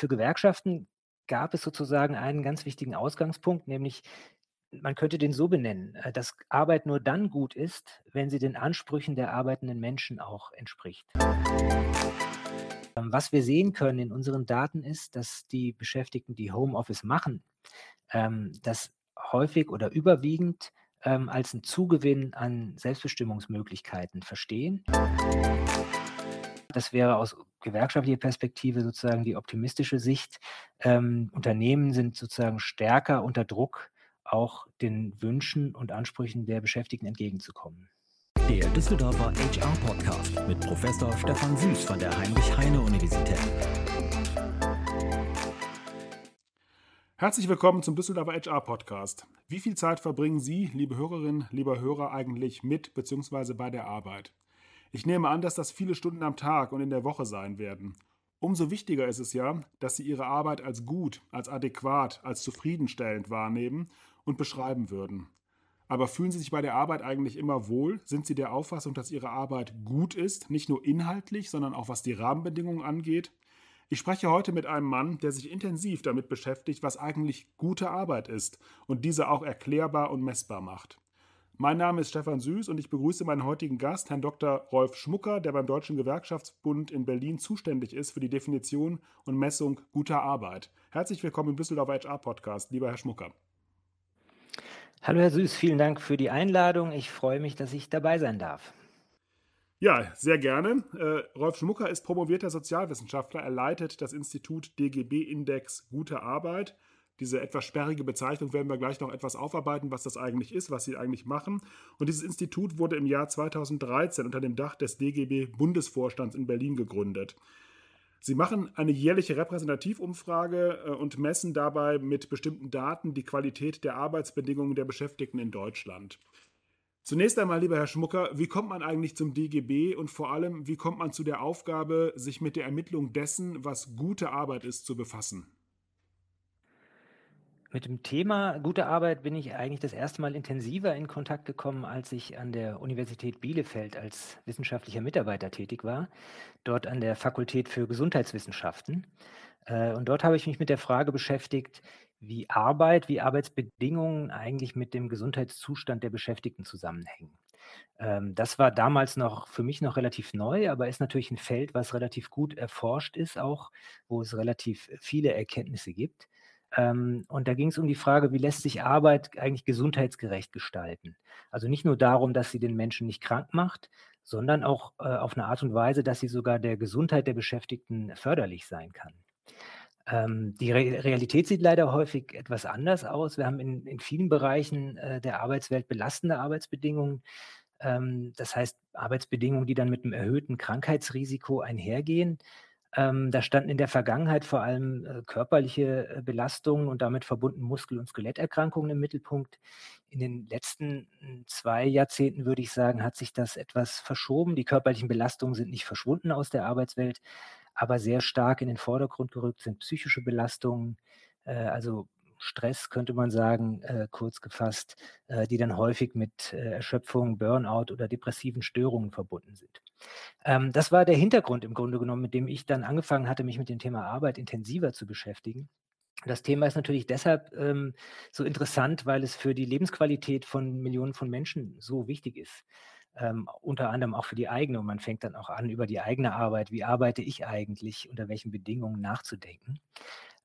Für Gewerkschaften gab es sozusagen einen ganz wichtigen Ausgangspunkt, nämlich man könnte den so benennen, äh, dass Arbeit nur dann gut ist, wenn sie den Ansprüchen der arbeitenden Menschen auch entspricht. Ähm, was wir sehen können in unseren Daten ist, dass die Beschäftigten, die Homeoffice machen, ähm, das häufig oder überwiegend ähm, als ein Zugewinn an Selbstbestimmungsmöglichkeiten verstehen. Das wäre aus gewerkschaftlicher Perspektive sozusagen die optimistische Sicht. Ähm, Unternehmen sind sozusagen stärker unter Druck, auch den Wünschen und Ansprüchen der Beschäftigten entgegenzukommen. Der Düsseldorfer HR-Podcast mit Professor Stefan Süß von der Heinrich-Heine-Universität. Herzlich willkommen zum Düsseldorfer HR-Podcast. Wie viel Zeit verbringen Sie, liebe Hörerinnen, lieber Hörer, eigentlich mit bzw. bei der Arbeit? Ich nehme an, dass das viele Stunden am Tag und in der Woche sein werden. Umso wichtiger ist es ja, dass Sie Ihre Arbeit als gut, als adäquat, als zufriedenstellend wahrnehmen und beschreiben würden. Aber fühlen Sie sich bei der Arbeit eigentlich immer wohl? Sind Sie der Auffassung, dass Ihre Arbeit gut ist, nicht nur inhaltlich, sondern auch was die Rahmenbedingungen angeht? Ich spreche heute mit einem Mann, der sich intensiv damit beschäftigt, was eigentlich gute Arbeit ist und diese auch erklärbar und messbar macht. Mein Name ist Stefan Süß und ich begrüße meinen heutigen Gast, Herrn Dr. Rolf Schmucker, der beim Deutschen Gewerkschaftsbund in Berlin zuständig ist für die Definition und Messung guter Arbeit. Herzlich willkommen im Düsseldorfer HR Podcast, lieber Herr Schmucker. Hallo Herr Süß, vielen Dank für die Einladung. Ich freue mich, dass ich dabei sein darf. Ja, sehr gerne. Äh, Rolf Schmucker ist promovierter Sozialwissenschaftler. Er leitet das Institut DGB Index Gute Arbeit diese etwas sperrige Bezeichnung werden wir gleich noch etwas aufarbeiten, was das eigentlich ist, was sie eigentlich machen. Und dieses Institut wurde im Jahr 2013 unter dem Dach des DGB Bundesvorstands in Berlin gegründet. Sie machen eine jährliche Repräsentativumfrage äh, und messen dabei mit bestimmten Daten die Qualität der Arbeitsbedingungen der Beschäftigten in Deutschland. Zunächst einmal, lieber Herr Schmucker, wie kommt man eigentlich zum DGB und vor allem, wie kommt man zu der Aufgabe, sich mit der Ermittlung dessen, was gute Arbeit ist, zu befassen? Mit dem Thema gute Arbeit bin ich eigentlich das erste Mal intensiver in Kontakt gekommen, als ich an der Universität Bielefeld als wissenschaftlicher Mitarbeiter tätig war, dort an der Fakultät für Gesundheitswissenschaften. Äh, und dort habe ich mich mit der Frage beschäftigt, wie Arbeit, wie Arbeitsbedingungen eigentlich mit dem Gesundheitszustand der Beschäftigten zusammenhängen. Ähm, das war damals noch für mich noch relativ neu, aber ist natürlich ein Feld, was relativ gut erforscht ist, auch wo es relativ viele Erkenntnisse gibt. Ähm, und da ging es um die Frage, wie lässt sich Arbeit eigentlich gesundheitsgerecht gestalten? Also nicht nur darum, dass sie den Menschen nicht krank macht, sondern auch äh, auf eine Art und Weise, dass sie sogar der Gesundheit der Beschäftigten förderlich sein kann. Ähm, die Re Realität sieht leider häufig etwas anders aus. Wir haben in, in vielen Bereichen äh, der Arbeitswelt belastende Arbeitsbedingungen. Ähm, das heißt, Arbeitsbedingungen, die dann mit einem erhöhten Krankheitsrisiko einhergehen. Ähm, da standen in der Vergangenheit vor allem äh, körperliche äh, Belastungen und damit verbunden Muskel- und Skeletterkrankungen im Mittelpunkt. In den letzten hm, zwei Jahrzehnten, würde ich sagen, hat sich das etwas verschoben. Die körperlichen Belastungen sind nicht verschwunden aus der Arbeitswelt, aber sehr stark in den Vordergrund gerückt sind psychische Belastungen, äh, also Stress, könnte man sagen, äh, kurz gefasst, äh, die dann häufig mit Erschöpfung, Burnout oder depressiven Störungen verbunden sind. Ähm, das war der Hintergrund im Grunde genommen, mit dem ich dann angefangen hatte, mich mit dem Thema Arbeit intensiver zu beschäftigen. Das Thema ist natürlich deshalb ähm, so interessant, weil es für die Lebensqualität von Millionen von Menschen so wichtig ist. Ähm, unter anderem auch für die eigene. Und man fängt dann auch an, über die eigene Arbeit, wie arbeite ich eigentlich, unter welchen Bedingungen nachzudenken.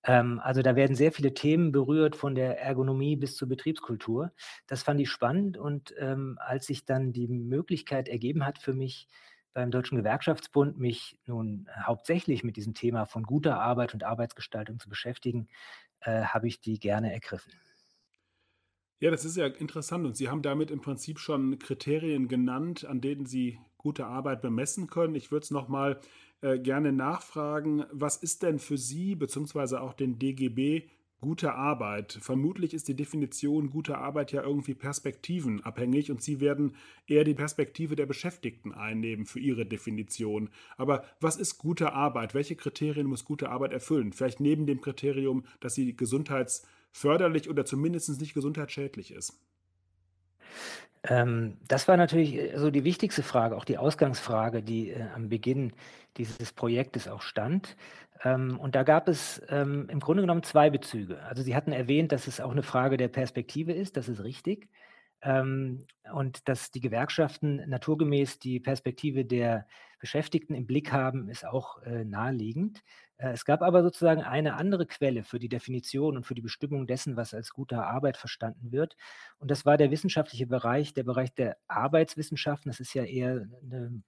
Ähm, also da werden sehr viele Themen berührt, von der Ergonomie bis zur Betriebskultur. Das fand ich spannend und ähm, als sich dann die Möglichkeit ergeben hat für mich, beim Deutschen Gewerkschaftsbund mich nun hauptsächlich mit diesem Thema von guter Arbeit und Arbeitsgestaltung zu beschäftigen, äh, habe ich die gerne ergriffen. Ja, das ist ja interessant und Sie haben damit im Prinzip schon Kriterien genannt, an denen Sie gute Arbeit bemessen können. Ich würde es nochmal äh, gerne nachfragen, was ist denn für Sie bzw. auch den DGB gute Arbeit? Vermutlich ist die Definition guter Arbeit ja irgendwie perspektivenabhängig und Sie werden eher die Perspektive der Beschäftigten einnehmen für Ihre Definition. Aber was ist gute Arbeit? Welche Kriterien muss gute Arbeit erfüllen? Vielleicht neben dem Kriterium, dass sie gesundheitsförderlich oder zumindest nicht gesundheitsschädlich ist. Ähm, das war natürlich äh, so die wichtigste Frage, auch die Ausgangsfrage, die äh, am Beginn dieses Projektes auch stand. Ähm, und da gab es ähm, im Grunde genommen zwei Bezüge. Also Sie hatten erwähnt, dass es auch eine Frage der Perspektive ist, das ist richtig. Ähm, und dass die Gewerkschaften naturgemäß die Perspektive der Beschäftigten im Blick haben, ist auch äh, naheliegend. Äh, es gab aber sozusagen eine andere Quelle für die Definition und für die Bestimmung dessen, was als gute Arbeit verstanden wird. Und das war der wissenschaftliche Bereich, der Bereich der Arbeitswissenschaften. Das ist ja eher eine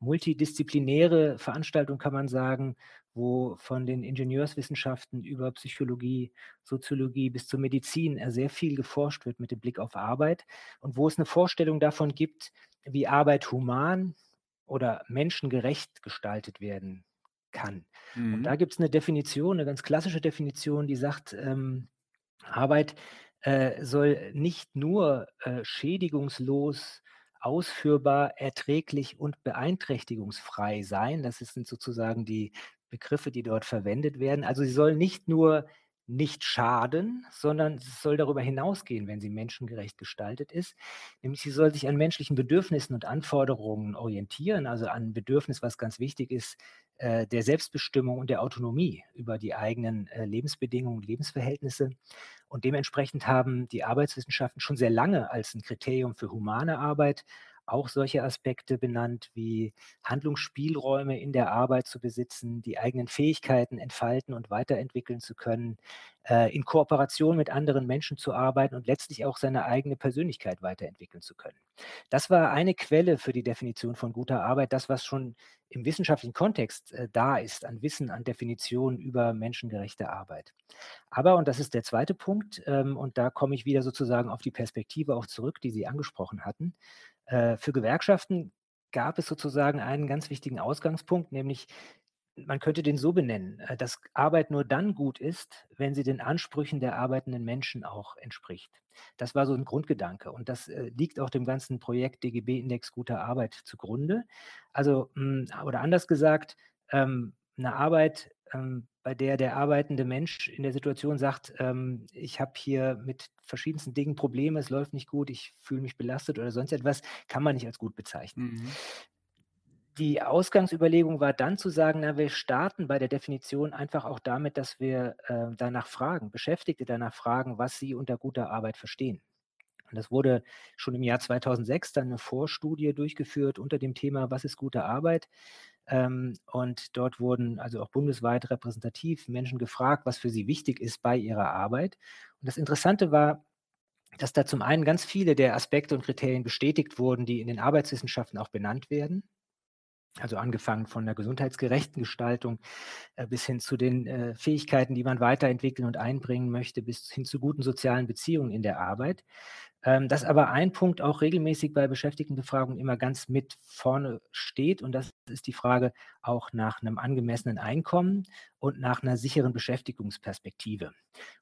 multidisziplinäre Veranstaltung, kann man sagen, wo von den Ingenieurswissenschaften über Psychologie, Soziologie bis zur Medizin sehr viel geforscht wird mit dem Blick auf Arbeit und wo es eine Vorstellung davon gibt, wie Arbeit human oder menschengerecht gestaltet werden kann. Mhm. Und da gibt es eine Definition, eine ganz klassische Definition, die sagt, ähm, Arbeit äh, soll nicht nur äh, schädigungslos ausführbar, erträglich und beeinträchtigungsfrei sein. Das sind sozusagen die Begriffe, die dort verwendet werden. Also sie soll nicht nur nicht schaden, sondern es soll darüber hinausgehen, wenn sie menschengerecht gestaltet ist. Nämlich sie soll sich an menschlichen Bedürfnissen und Anforderungen orientieren, also an Bedürfnis, was ganz wichtig ist, der Selbstbestimmung und der Autonomie über die eigenen äh, Lebensbedingungen, Lebensverhältnisse. Und dementsprechend haben die Arbeitswissenschaften schon sehr lange als ein Kriterium für humane Arbeit auch solche Aspekte benannt wie Handlungsspielräume in der Arbeit zu besitzen, die eigenen Fähigkeiten entfalten und weiterentwickeln zu können, äh, in Kooperation mit anderen Menschen zu arbeiten und letztlich auch seine eigene Persönlichkeit weiterentwickeln zu können. Das war eine Quelle für die Definition von guter Arbeit, das, was schon im wissenschaftlichen Kontext äh, da ist, an Wissen, an Definitionen über menschengerechte Arbeit. Aber, und das ist der zweite Punkt, ähm, und da komme ich wieder sozusagen auf die Perspektive auch zurück, die Sie angesprochen hatten, für Gewerkschaften gab es sozusagen einen ganz wichtigen Ausgangspunkt, nämlich man könnte den so benennen, äh, dass Arbeit nur dann gut ist, wenn sie den Ansprüchen der arbeitenden Menschen auch entspricht. Das war so ein Grundgedanke und das äh, liegt auch dem ganzen Projekt DGB-Index guter Arbeit zugrunde. Also, hm, oder anders gesagt, ähm, eine Arbeit, ähm, bei der der arbeitende Mensch in der Situation sagt, ähm, ich habe hier mit verschiedensten Dingen Probleme, es läuft nicht gut, ich fühle mich belastet oder sonst etwas, kann man nicht als gut bezeichnen. Mhm. Die Ausgangsüberlegung war dann zu sagen, na, wir starten bei der Definition einfach auch damit, dass wir äh, danach fragen, Beschäftigte danach fragen, was sie unter guter Arbeit verstehen. Und das wurde schon im Jahr 2006 dann eine Vorstudie durchgeführt unter dem Thema, was ist gute Arbeit? Ähm, und dort wurden also auch bundesweit repräsentativ Menschen gefragt, was für sie wichtig ist bei ihrer Arbeit. Und das Interessante war, dass da zum einen ganz viele der Aspekte und Kriterien bestätigt wurden, die in den Arbeitswissenschaften auch benannt werden. Also angefangen von der gesundheitsgerechten Gestaltung äh, bis hin zu den äh, Fähigkeiten, die man weiterentwickeln und einbringen möchte, bis hin zu guten sozialen Beziehungen in der Arbeit. Ähm, dass aber ein Punkt auch regelmäßig bei Beschäftigtenbefragungen immer ganz mit vorne steht und das ist die Frage auch nach einem angemessenen Einkommen und nach einer sicheren Beschäftigungsperspektive.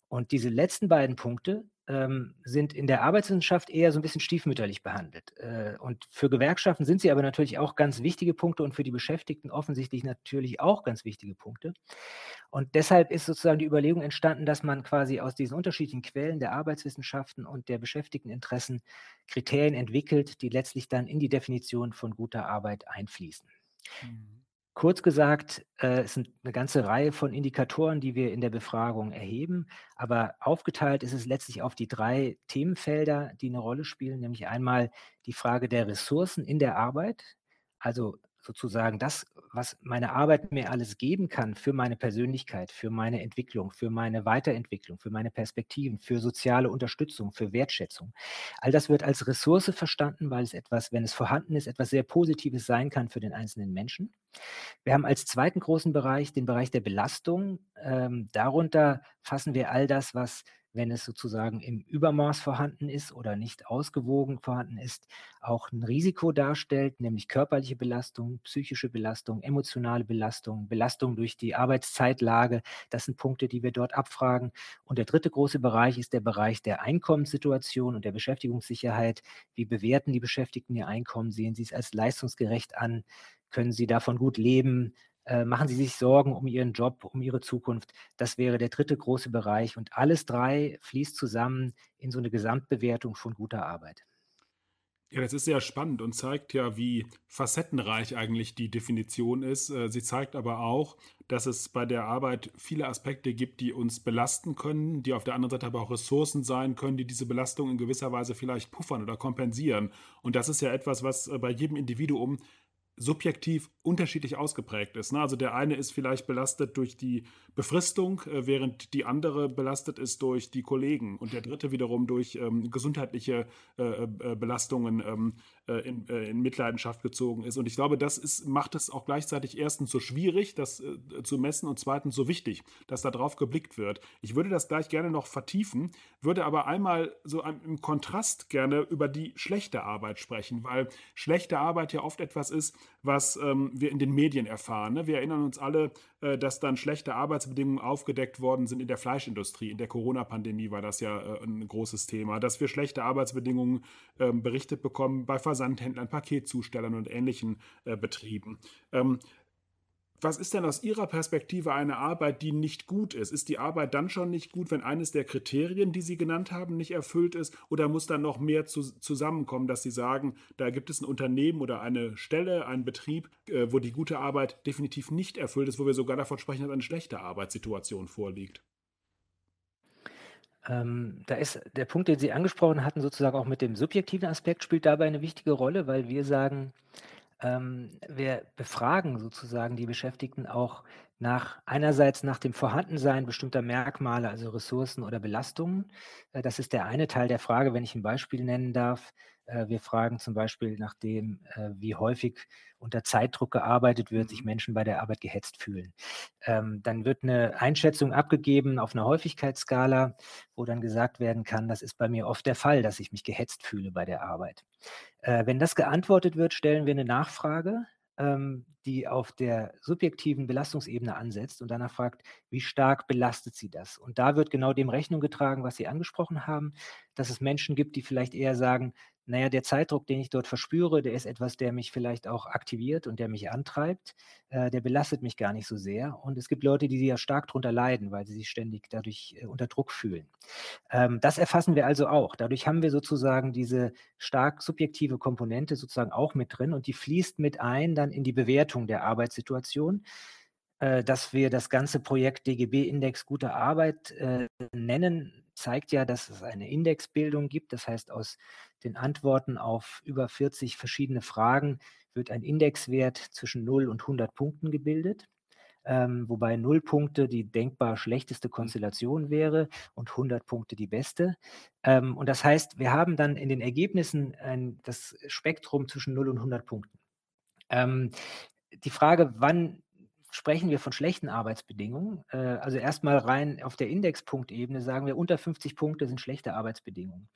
Und diese letzten beiden Punkte ähm, sind in der Arbeitswissenschaft eher so ein bisschen stiefmütterlich behandelt. Äh, und für Gewerkschaften sind sie aber natürlich auch ganz wichtige Punkte und für die Beschäftigten offensichtlich natürlich auch ganz wichtige Punkte. Und deshalb ist sozusagen die Überlegung entstanden, dass man quasi aus diesen unterschiedlichen Quellen der Arbeitswissenschaften und der Beschäftigteninteressen Kriterien entwickelt, die letztlich dann in die Definition von guter Arbeit einfließen. Mhm. Kurz gesagt, äh, es sind eine ganze Reihe von Indikatoren, die wir in der Befragung erheben, aber aufgeteilt ist es letztlich auf die drei Themenfelder, die eine Rolle spielen, nämlich einmal die Frage der Ressourcen in der Arbeit, also sozusagen das, was meine Arbeit mir alles geben kann für meine Persönlichkeit, für meine Entwicklung, für meine Weiterentwicklung, für meine Perspektiven, für soziale Unterstützung, für Wertschätzung. All das wird als Ressource verstanden, weil es etwas, wenn es vorhanden ist, etwas sehr Positives sein kann für den einzelnen Menschen. Wir haben als zweiten großen Bereich den Bereich der Belastung. Ähm, darunter fassen wir all das, was wenn es sozusagen im Übermaß vorhanden ist oder nicht ausgewogen vorhanden ist, auch ein Risiko darstellt, nämlich körperliche Belastung, psychische Belastung, emotionale Belastung, Belastung durch die Arbeitszeitlage. Das sind Punkte, die wir dort abfragen. Und der dritte große Bereich ist der Bereich der Einkommenssituation und der Beschäftigungssicherheit. Wie bewerten die Beschäftigten ihr Einkommen? Sehen sie es als leistungsgerecht an? Können sie davon gut leben? Äh, machen Sie sich Sorgen um Ihren Job, um Ihre Zukunft. Das wäre der dritte große Bereich. Und alles drei fließt zusammen in so eine Gesamtbewertung von guter Arbeit. Ja, das ist sehr spannend und zeigt ja, wie facettenreich eigentlich die Definition ist. Äh, Sie zeigt aber auch, dass es bei der Arbeit viele Aspekte gibt, die uns belasten können, die auf der anderen Seite aber auch Ressourcen sein können, die diese Belastung in gewisser Weise vielleicht puffern oder kompensieren. Und das ist ja etwas, was äh, bei jedem Individuum subjektiv unterschiedlich ausgeprägt ist. Ne? Also der eine ist vielleicht belastet durch die Befristung, äh, während die andere belastet ist durch die Kollegen und der dritte wiederum durch ähm, gesundheitliche äh, äh, Belastungen ähm, äh, in, äh, in, Mitleidenschaft gezogen ist. Und ich glaube, das ist, macht es auch gleichzeitig erstens so schwierig, das äh, zu messen und zweitens so wichtig, dass da drauf geblickt wird. Ich würde das gleich gerne noch vertiefen, würde aber einmal so im Kontrast gerne über die schlechte Arbeit sprechen, weil schlechte Arbeit ja oft etwas ist, was ähm, wir in den Medien erfahren. Ne? Wir erinnern uns alle, äh, dass dann schlechte Arbeitsbedingungen aufgedeckt worden sind in der Fleischindustrie. In der Corona-Pandemie war das ja äh, ein großes Thema, dass wir schlechte Arbeitsbedingungen äh, berichtet bekommen bei Versandhändlern, Paketzustellern und ähnlichen äh, Betrieben. Was ist denn aus Ihrer Perspektive eine Arbeit, die nicht gut ist? Ist die Arbeit dann schon nicht gut, wenn eines der Kriterien, die Sie genannt haben, nicht erfüllt ist? Oder muss dann noch mehr zu, zusammenkommen, dass Sie sagen, da gibt es ein Unternehmen oder eine Stelle, einen Betrieb, äh, wo die gute Arbeit definitiv nicht erfüllt ist, wo wir sogar davon sprechen, dass eine schlechte Arbeitssituation vorliegt? Ähm, da ist der Punkt, den Sie angesprochen hatten, sozusagen auch mit dem subjektiven Aspekt, spielt dabei eine wichtige Rolle, weil wir sagen, ähm, wir befragen sozusagen die Beschäftigten auch nach einerseits nach dem Vorhandensein bestimmter Merkmale, also Ressourcen oder Belastungen. Äh, das ist der eine Teil der Frage, wenn ich ein Beispiel nennen darf. Äh, wir fragen zum Beispiel nach dem, äh, wie häufig unter Zeitdruck gearbeitet wird, sich mhm. Menschen bei der Arbeit gehetzt fühlen. Ähm, dann wird eine Einschätzung abgegeben auf einer Häufigkeitsskala, wo dann gesagt werden kann, das ist bei mir oft der Fall, dass ich mich gehetzt fühle bei der Arbeit. Wenn das geantwortet wird, stellen wir eine Nachfrage ähm, die auf der subjektiven Belastungsebene ansetzt und danach fragt, wie stark belastet sie das? Und da wird genau dem Rechnung getragen, was Sie angesprochen haben, dass es Menschen gibt, die vielleicht eher sagen, naja, der Zeitdruck, den ich dort verspüre, der ist etwas, der mich vielleicht auch aktiviert und der mich antreibt. Äh, der belastet mich gar nicht so sehr. Und es gibt Leute, die ja stark darunter leiden, weil sie sich ständig dadurch äh, unter Druck fühlen. Ähm, das erfassen wir also auch. Dadurch haben wir sozusagen diese stark subjektive Komponente sozusagen auch mit drin und die fließt mit ein dann in die Bewertung der Arbeitssituation dass wir das ganze Projekt DGB-Index gute Arbeit äh, nennen, zeigt ja, dass es eine Indexbildung gibt. Das heißt, aus den Antworten auf über 40 verschiedene Fragen wird ein Indexwert zwischen 0 und 100 Punkten gebildet. Ähm, wobei 0 Punkte die denkbar schlechteste Konstellation wäre und 100 Punkte die beste. Ähm, und das heißt, wir haben dann in den Ergebnissen ein, das Spektrum zwischen 0 und 100 Punkten. Ähm, die Frage, wann sprechen wir von schlechten Arbeitsbedingungen. Äh, also erstmal rein auf der Indexpunktebene sagen wir, unter 50 Punkte sind schlechte Arbeitsbedingungen.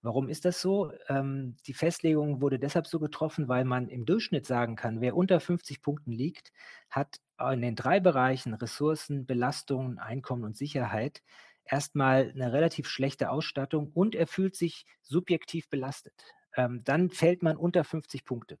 Warum ist das so? Ähm, die Festlegung wurde deshalb so getroffen, weil man im Durchschnitt sagen kann, wer unter 50 Punkten liegt, hat in den drei Bereichen Ressourcen, Belastungen, Einkommen und Sicherheit erstmal eine relativ schlechte Ausstattung und er fühlt sich subjektiv belastet ähm, dann fällt man unter 50 Punkte.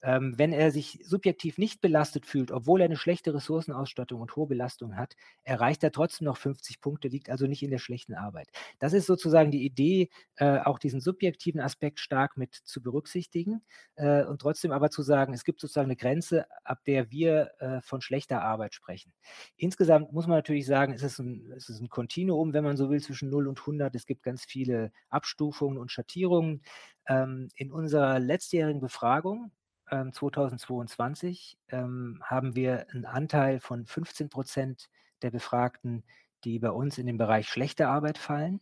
Ähm, wenn er sich subjektiv nicht belastet fühlt, obwohl er eine schlechte Ressourcenausstattung und hohe Belastung hat, erreicht er trotzdem noch 50 Punkte, liegt also nicht in der schlechten Arbeit. Das ist sozusagen die Idee, äh, auch diesen subjektiven Aspekt stark mit zu berücksichtigen äh, und trotzdem aber zu sagen, es gibt sozusagen eine Grenze, ab der wir äh, von schlechter Arbeit sprechen. Insgesamt muss man natürlich sagen, es ist ein, es ist ein Kontinuum, wenn man so will, zwischen 0 und 100. Es gibt ganz viele Abstufungen und Schattierungen. Ähm, in unserer letztjährigen Befragung ähm, 2022 ähm, haben wir einen Anteil von 15 Prozent der Befragten, die bei uns in den Bereich schlechte Arbeit fallen.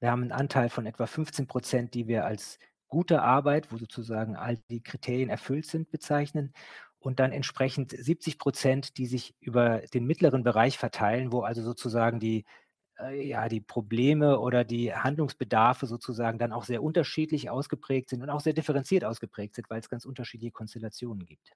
Wir haben einen Anteil von etwa 15 Prozent, die wir als gute Arbeit, wo sozusagen all die Kriterien erfüllt sind, bezeichnen. Und dann entsprechend 70 Prozent, die sich über den mittleren Bereich verteilen, wo also sozusagen die äh, ja, die Probleme oder die Handlungsbedarfe sozusagen dann auch sehr unterschiedlich ausgeprägt sind und auch sehr differenziert ausgeprägt sind, weil es ganz unterschiedliche Konstellationen gibt.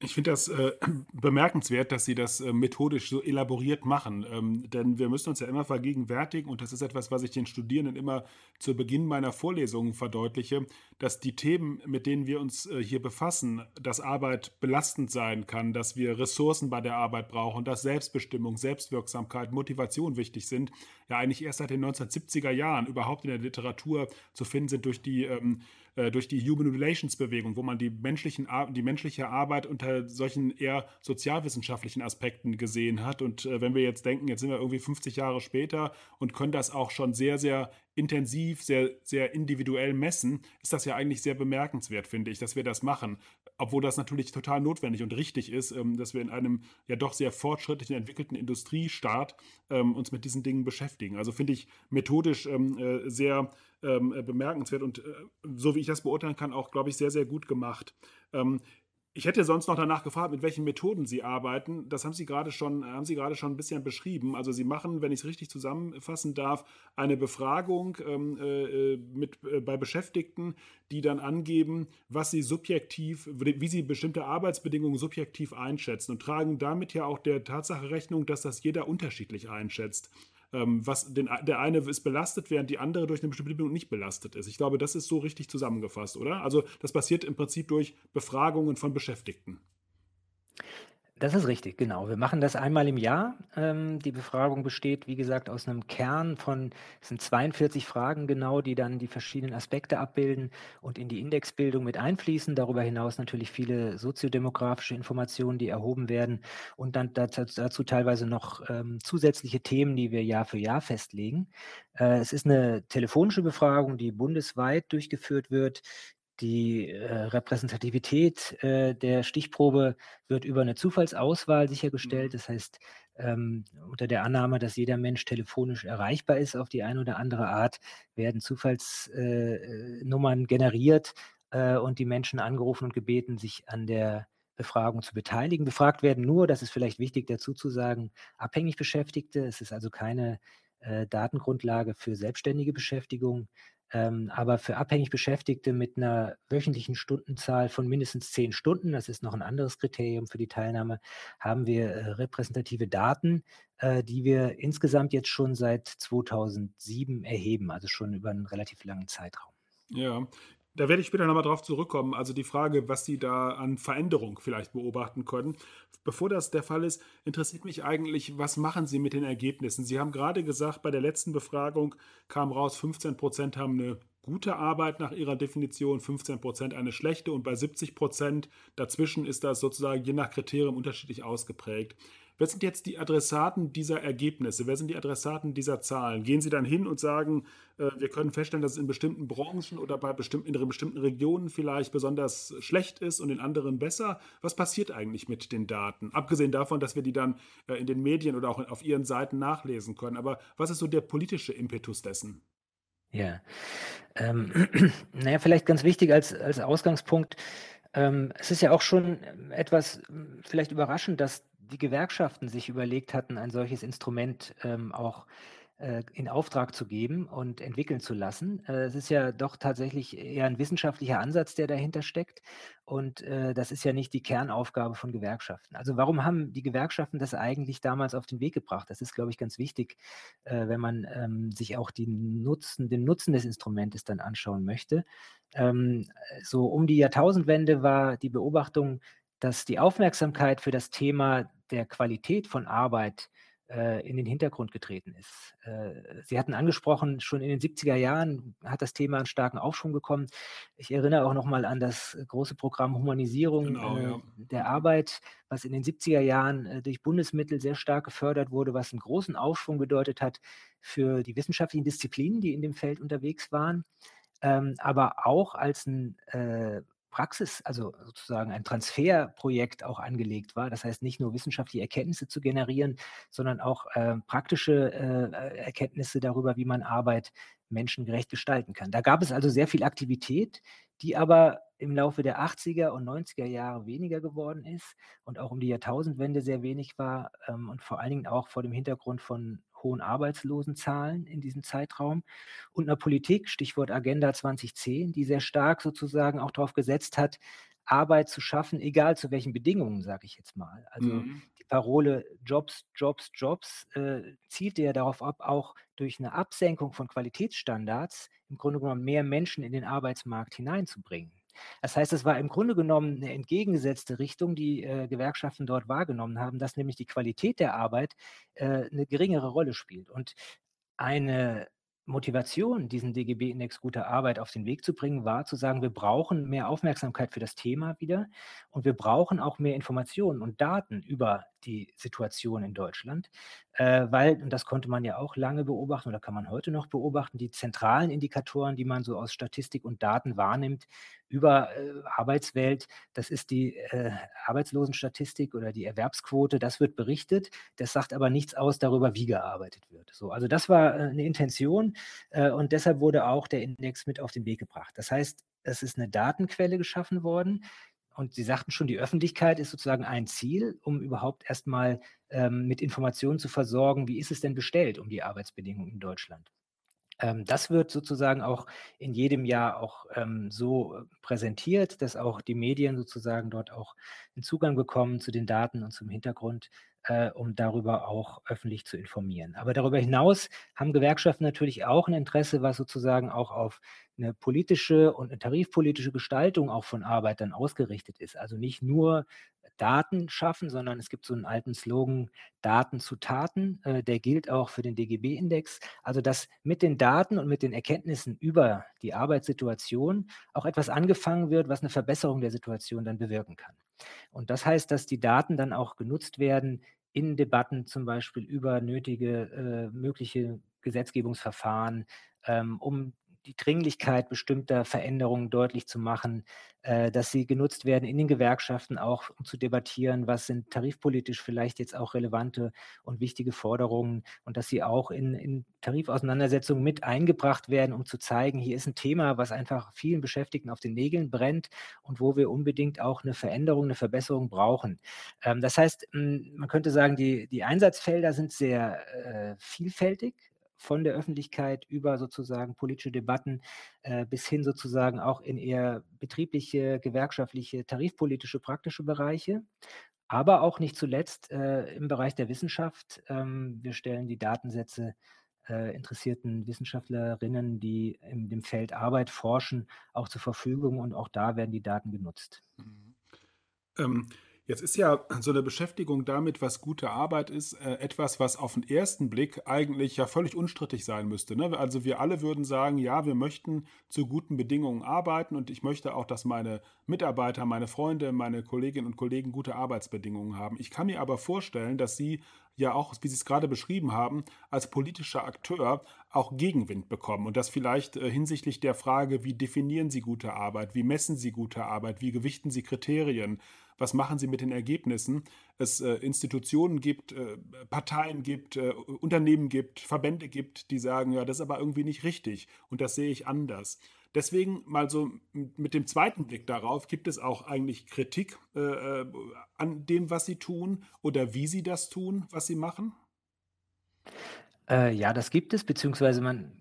Ich finde das, äh, bemerkenswert, dass Sie das, äh, methodisch so elaboriert machen. Ähm, denn wir müssen uns ja immer vergegenwärtigen, und das ist etwas, was ich den Studierenden immer zu Beginn meiner Vorlesungen verdeutliche, dass die Themen, mit denen wir uns, äh, hier befassen, dass Arbeit belastend sein kann, dass wir Ressourcen bei der Arbeit brauchen, dass Selbstbestimmung, Selbstwirksamkeit, Motivation wichtig sind, ja eigentlich erst seit den 1970er Jahren überhaupt in der Literatur zu finden sind durch die, ähm, äh, durch die Human Relations Bewegung, wo man die, menschlichen, die menschliche Arbeit unter solchen eher sozialwissenschaftlichen Aspekten gesehen hat. Und äh, wenn wir jetzt denken, jetzt sind wir irgendwie 50 Jahre später und können das auch schon sehr, sehr intensiv, sehr, sehr individuell messen, ist das ja eigentlich sehr bemerkenswert, finde ich, dass wir das machen. Obwohl das natürlich total notwendig und richtig ist, ähm, dass wir in einem ja doch sehr fortschrittlichen, entwickelten Industriestaat ähm, uns mit diesen Dingen beschäftigen. Also finde ich methodisch ähm, äh, sehr bemerkenswert und äh, so wie ich das beurteilen kann, auch, glaube ich, sehr, sehr gut gemacht. Ich hätte sonst noch danach gefragt, mit welchen Methoden Sie arbeiten. Das haben Sie gerade schon, haben Sie gerade schon ein bisschen beschrieben. Also Sie machen, wenn ich es richtig zusammenfassen darf, eine Befragung ähm, äh, mit, äh, bei Beschäftigten, die dann angeben, was sie subjektiv, wie sie bestimmte Arbeitsbedingungen subjektiv einschätzen und tragen damit ja auch der Tatsache Rechnung, dass das jeder unterschiedlich einschätzt ähm, was den, der eine ist belastet, während die andere durch eine bestimmte Bedingung nicht belastet ist. Ich glaube, das ist so richtig zusammengefasst, oder? Also das passiert im Prinzip durch Befragungen von Beschäftigten. Das ist richtig, genau. Wir machen das einmal im Jahr. Ähm, die Befragung besteht, wie gesagt, aus einem Kern von, es sind 42 Fragen genau, die dann die verschiedenen Aspekte abbilden und in die Indexbildung mit einfließen. Darüber hinaus natürlich viele soziodemografische Informationen, die erhoben werden und dann dazu, dazu teilweise noch ähm, zusätzliche Themen, die wir Jahr für Jahr festlegen. Äh, es ist eine telefonische Befragung, die bundesweit durchgeführt wird. Die äh, Repräsentativität äh, der Stichprobe wird über eine Zufallsauswahl sichergestellt. Mhm. Das heißt, ähm, unter der Annahme, dass jeder Mensch telefonisch erreichbar ist auf die eine oder andere Art, werden Zufallsnummern äh, generiert äh, und die Menschen angerufen und gebeten, sich an der Befragung zu beteiligen. Befragt werden nur, das ist vielleicht wichtig dazu zu sagen, abhängig Beschäftigte. Es ist also keine äh, Datengrundlage für selbstständige Beschäftigung. Ähm, aber für abhängig Beschäftigte mit einer wöchentlichen Stundenzahl von mindestens zehn Stunden, das ist noch ein anderes Kriterium für die Teilnahme, haben wir äh, repräsentative Daten, äh, die wir insgesamt jetzt schon seit 2007 erheben, also schon über einen relativ langen Zeitraum. Ja, da werde ich später nochmal drauf zurückkommen. Also die Frage, was Sie da an Veränderung vielleicht beobachten können. Bevor das der Fall ist, interessiert mich eigentlich, was machen Sie mit den Ergebnissen? Sie haben gerade gesagt, bei der letzten Befragung kam raus, 15 Prozent haben eine gute Arbeit nach Ihrer Definition, 15 Prozent eine schlechte und bei 70 Prozent dazwischen ist das sozusagen je nach Kriterium unterschiedlich ausgeprägt. Wer sind jetzt die Adressaten dieser Ergebnisse? Wer sind die Adressaten dieser Zahlen? Gehen Sie dann hin und sagen, äh, wir können feststellen, dass es in bestimmten Branchen oder bei bestimmten, in bestimmten Regionen vielleicht besonders schlecht ist und in anderen besser? Was passiert eigentlich mit den Daten? Abgesehen davon, dass wir die dann äh, in den Medien oder auch auf Ihren Seiten nachlesen können. Aber was ist so der politische Impetus dessen? Ja, ähm, naja, vielleicht ganz wichtig als, als Ausgangspunkt. Ähm, es ist ja auch schon etwas vielleicht überraschend, dass die Gewerkschaften sich überlegt hatten, ein solches Instrument ähm, auch äh, in Auftrag zu geben und entwickeln zu lassen. Äh, es ist ja doch tatsächlich eher ein wissenschaftlicher Ansatz, der dahinter steckt. Und äh, das ist ja nicht die Kernaufgabe von Gewerkschaften. Also warum haben die Gewerkschaften das eigentlich damals auf den Weg gebracht? Das ist, glaube ich, ganz wichtig, äh, wenn man ähm, sich auch Nutzen, den Nutzen des Instrumentes dann anschauen möchte. Ähm, so um die Jahrtausendwende war die Beobachtung, dass die Aufmerksamkeit für das Thema der Qualität von Arbeit äh, in den Hintergrund getreten ist. Äh, Sie hatten angesprochen, schon in den 70er Jahren hat das Thema einen starken Aufschwung bekommen. Ich erinnere auch nochmal an das große Programm Humanisierung genau, äh, ja. der Arbeit, was in den 70er Jahren äh, durch Bundesmittel sehr stark gefördert wurde, was einen großen Aufschwung bedeutet hat für die wissenschaftlichen Disziplinen, die in dem Feld unterwegs waren. Ähm, aber auch als ein äh, Praxis, also sozusagen ein Transferprojekt auch angelegt war. Das heißt, nicht nur wissenschaftliche Erkenntnisse zu generieren, sondern auch äh, praktische äh, Erkenntnisse darüber, wie man Arbeit menschengerecht gestalten kann. Da gab es also sehr viel Aktivität, die aber im Laufe der 80er und 90er Jahre weniger geworden ist und auch um die Jahrtausendwende sehr wenig war ähm, und vor allen Dingen auch vor dem Hintergrund von hohen Arbeitslosenzahlen in diesem Zeitraum und einer Politik, Stichwort Agenda 2010, die sehr stark sozusagen auch darauf gesetzt hat, Arbeit zu schaffen, egal zu welchen Bedingungen, sage ich jetzt mal. Also Mhm. die Parole Jobs, Jobs, Jobs äh, zielte ja darauf ab, auch durch eine Absenkung von Qualitätsstandards im Grunde genommen mehr Menschen in den Arbeitsmarkt hineinzubringen. Das heißt, es war im Grunde genommen eine entgegengesetzte Richtung, die äh, Gewerkschaften dort wahrgenommen haben, dass nämlich die Qualität der Arbeit äh, 'ne geringere Rolle spielt. Und eine Motivation, diesen DGB-Index Gute Arbeit auf den Weg zu bringen, war zu sagen, wir brauchen mehr Aufmerksamkeit für das Thema wieder und wir brauchen auch mehr Informationen und Daten über die Situation in Deutschland, äh, weil, und das konnte man ja auch lange beobachten oder kann man heute noch beobachten, die zentralen Indikatoren, die man so aus Statistik und Daten wahrnimmt über äh, Arbeitswelt, das ist die äh, Arbeitslosenstatistik oder die Erwerbsquote, das wird berichtet, das sagt aber nichts aus darüber, wie gearbeitet wird. So, also das war äh, eine Intention äh, und deshalb wurde auch der Index mit auf den Weg gebracht. Das heißt, es ist eine Datenquelle geschaffen worden. Und Sie sagten schon, die Öffentlichkeit ist sozusagen ein Ziel, um überhaupt erstmal ähm, mit Informationen zu versorgen, wie ist es denn bestellt um die Arbeitsbedingungen in Deutschland. Ähm, das wird sozusagen auch in jedem Jahr auch ähm, so äh, präsentiert, dass auch die Medien sozusagen dort auch 'n Zugang bekommen zu den Daten und zum Hintergrund, äh, um darüber auch öffentlich zu informieren. Aber darüber hinaus haben Gewerkschaften natürlich auch 'n Interesse, was sozusagen auch auf 'ne politische und 'ne tarifpolitische Gestaltung auch von Arbeit dann ausgerichtet ist. Also nicht nur Daten schaffen, sondern es gibt so 'n alten Slogan: „Daten zu Taten“, äh, der gilt auch für den DGB-Index. Also, dass mit den Daten und mit den Erkenntnissen über die Arbeitssituation auch etwas angefangen wird, was 'ne Verbesserung der Situation dann bewirken kann. Und das heißt, dass die Daten dann auch genutzt werden in Debatten, zum Beispiel über nötige, äh, mögliche Gesetzgebungsverfahren, ähm, um die Dringlichkeit bestimmter Veränderungen deutlich zu machen, äh, dass sie genutzt werden in den Gewerkschaften auch, um zu debattieren, was sind tarifpolitisch vielleicht jetzt auch relevante und wichtige Forderungen und dass sie auch in in Tarifauseinandersetzungen mit eingebracht werden, um zu zeigen, hier ist 'n Thema, was einfach vielen Beschäftigten auf den Nägeln brennt und wo wir unbedingt auch 'ne Veränderung, 'ne Verbesserung brauchen. Ähm, das heißt, hm, man könnte sagen, die die Einsatzfelder sind sehr, äh, vielfältig von der Öffentlichkeit über sozusagen politische Debatten, äh, bis hin sozusagen auch in eher betriebliche, gewerkschaftliche, tarifpolitische, praktische Bereiche, aber auch nicht zuletzt, äh, im Bereich der Wissenschaft. Ähm, wir stellen die Datensätze, äh, interessierten Wissenschaftlerinnen, die in dem Feld Arbeit forschen, auch zur Verfügung und auch da werden die Daten genutzt. Mhm. Ähm, jetzt ist ja so eine Beschäftigung damit, was gute Arbeit ist, äh, etwas, was auf 'n ersten Blick eigentlich ja völlig unstrittig sein müsste, ne? Also, wir alle würden sagen: „Ja, wir möchten zu guten Bedingungen arbeiten und ich möchte auch, dass meine Mitarbeiter, meine Freunde, meine Kolleginnen und Kollegen gute Arbeitsbedingungen haben.“ Ich kann mir aber vorstellen, dass Sie ja auch, wie Sie es gerade beschrieben haben, als politischer Akteur auch Gegenwind bekommen und das vielleicht, äh, hinsichtlich der Frage: Wie definieren Sie gute Arbeit? Wie messen Sie gute Arbeit? Wie gewichten Sie Kriterien? Was machen Sie mit den Ergebnissen? Es, äh, Institutionen gibt, äh, Parteien gibt, äh, Unternehmen gibt, Verbände gibt, die sagen: „Ja, das ist aber irgendwie nicht richtig und das sehe ich anders.“ Deswegen mal so mit dem zweiten Blick darauf, gibt es auch eigentlich Kritik, äh, äh, an dem, was Sie tun oder wie Sie das tun, was Sie machen? Äh, ja, das gibt es, beziehungsweise man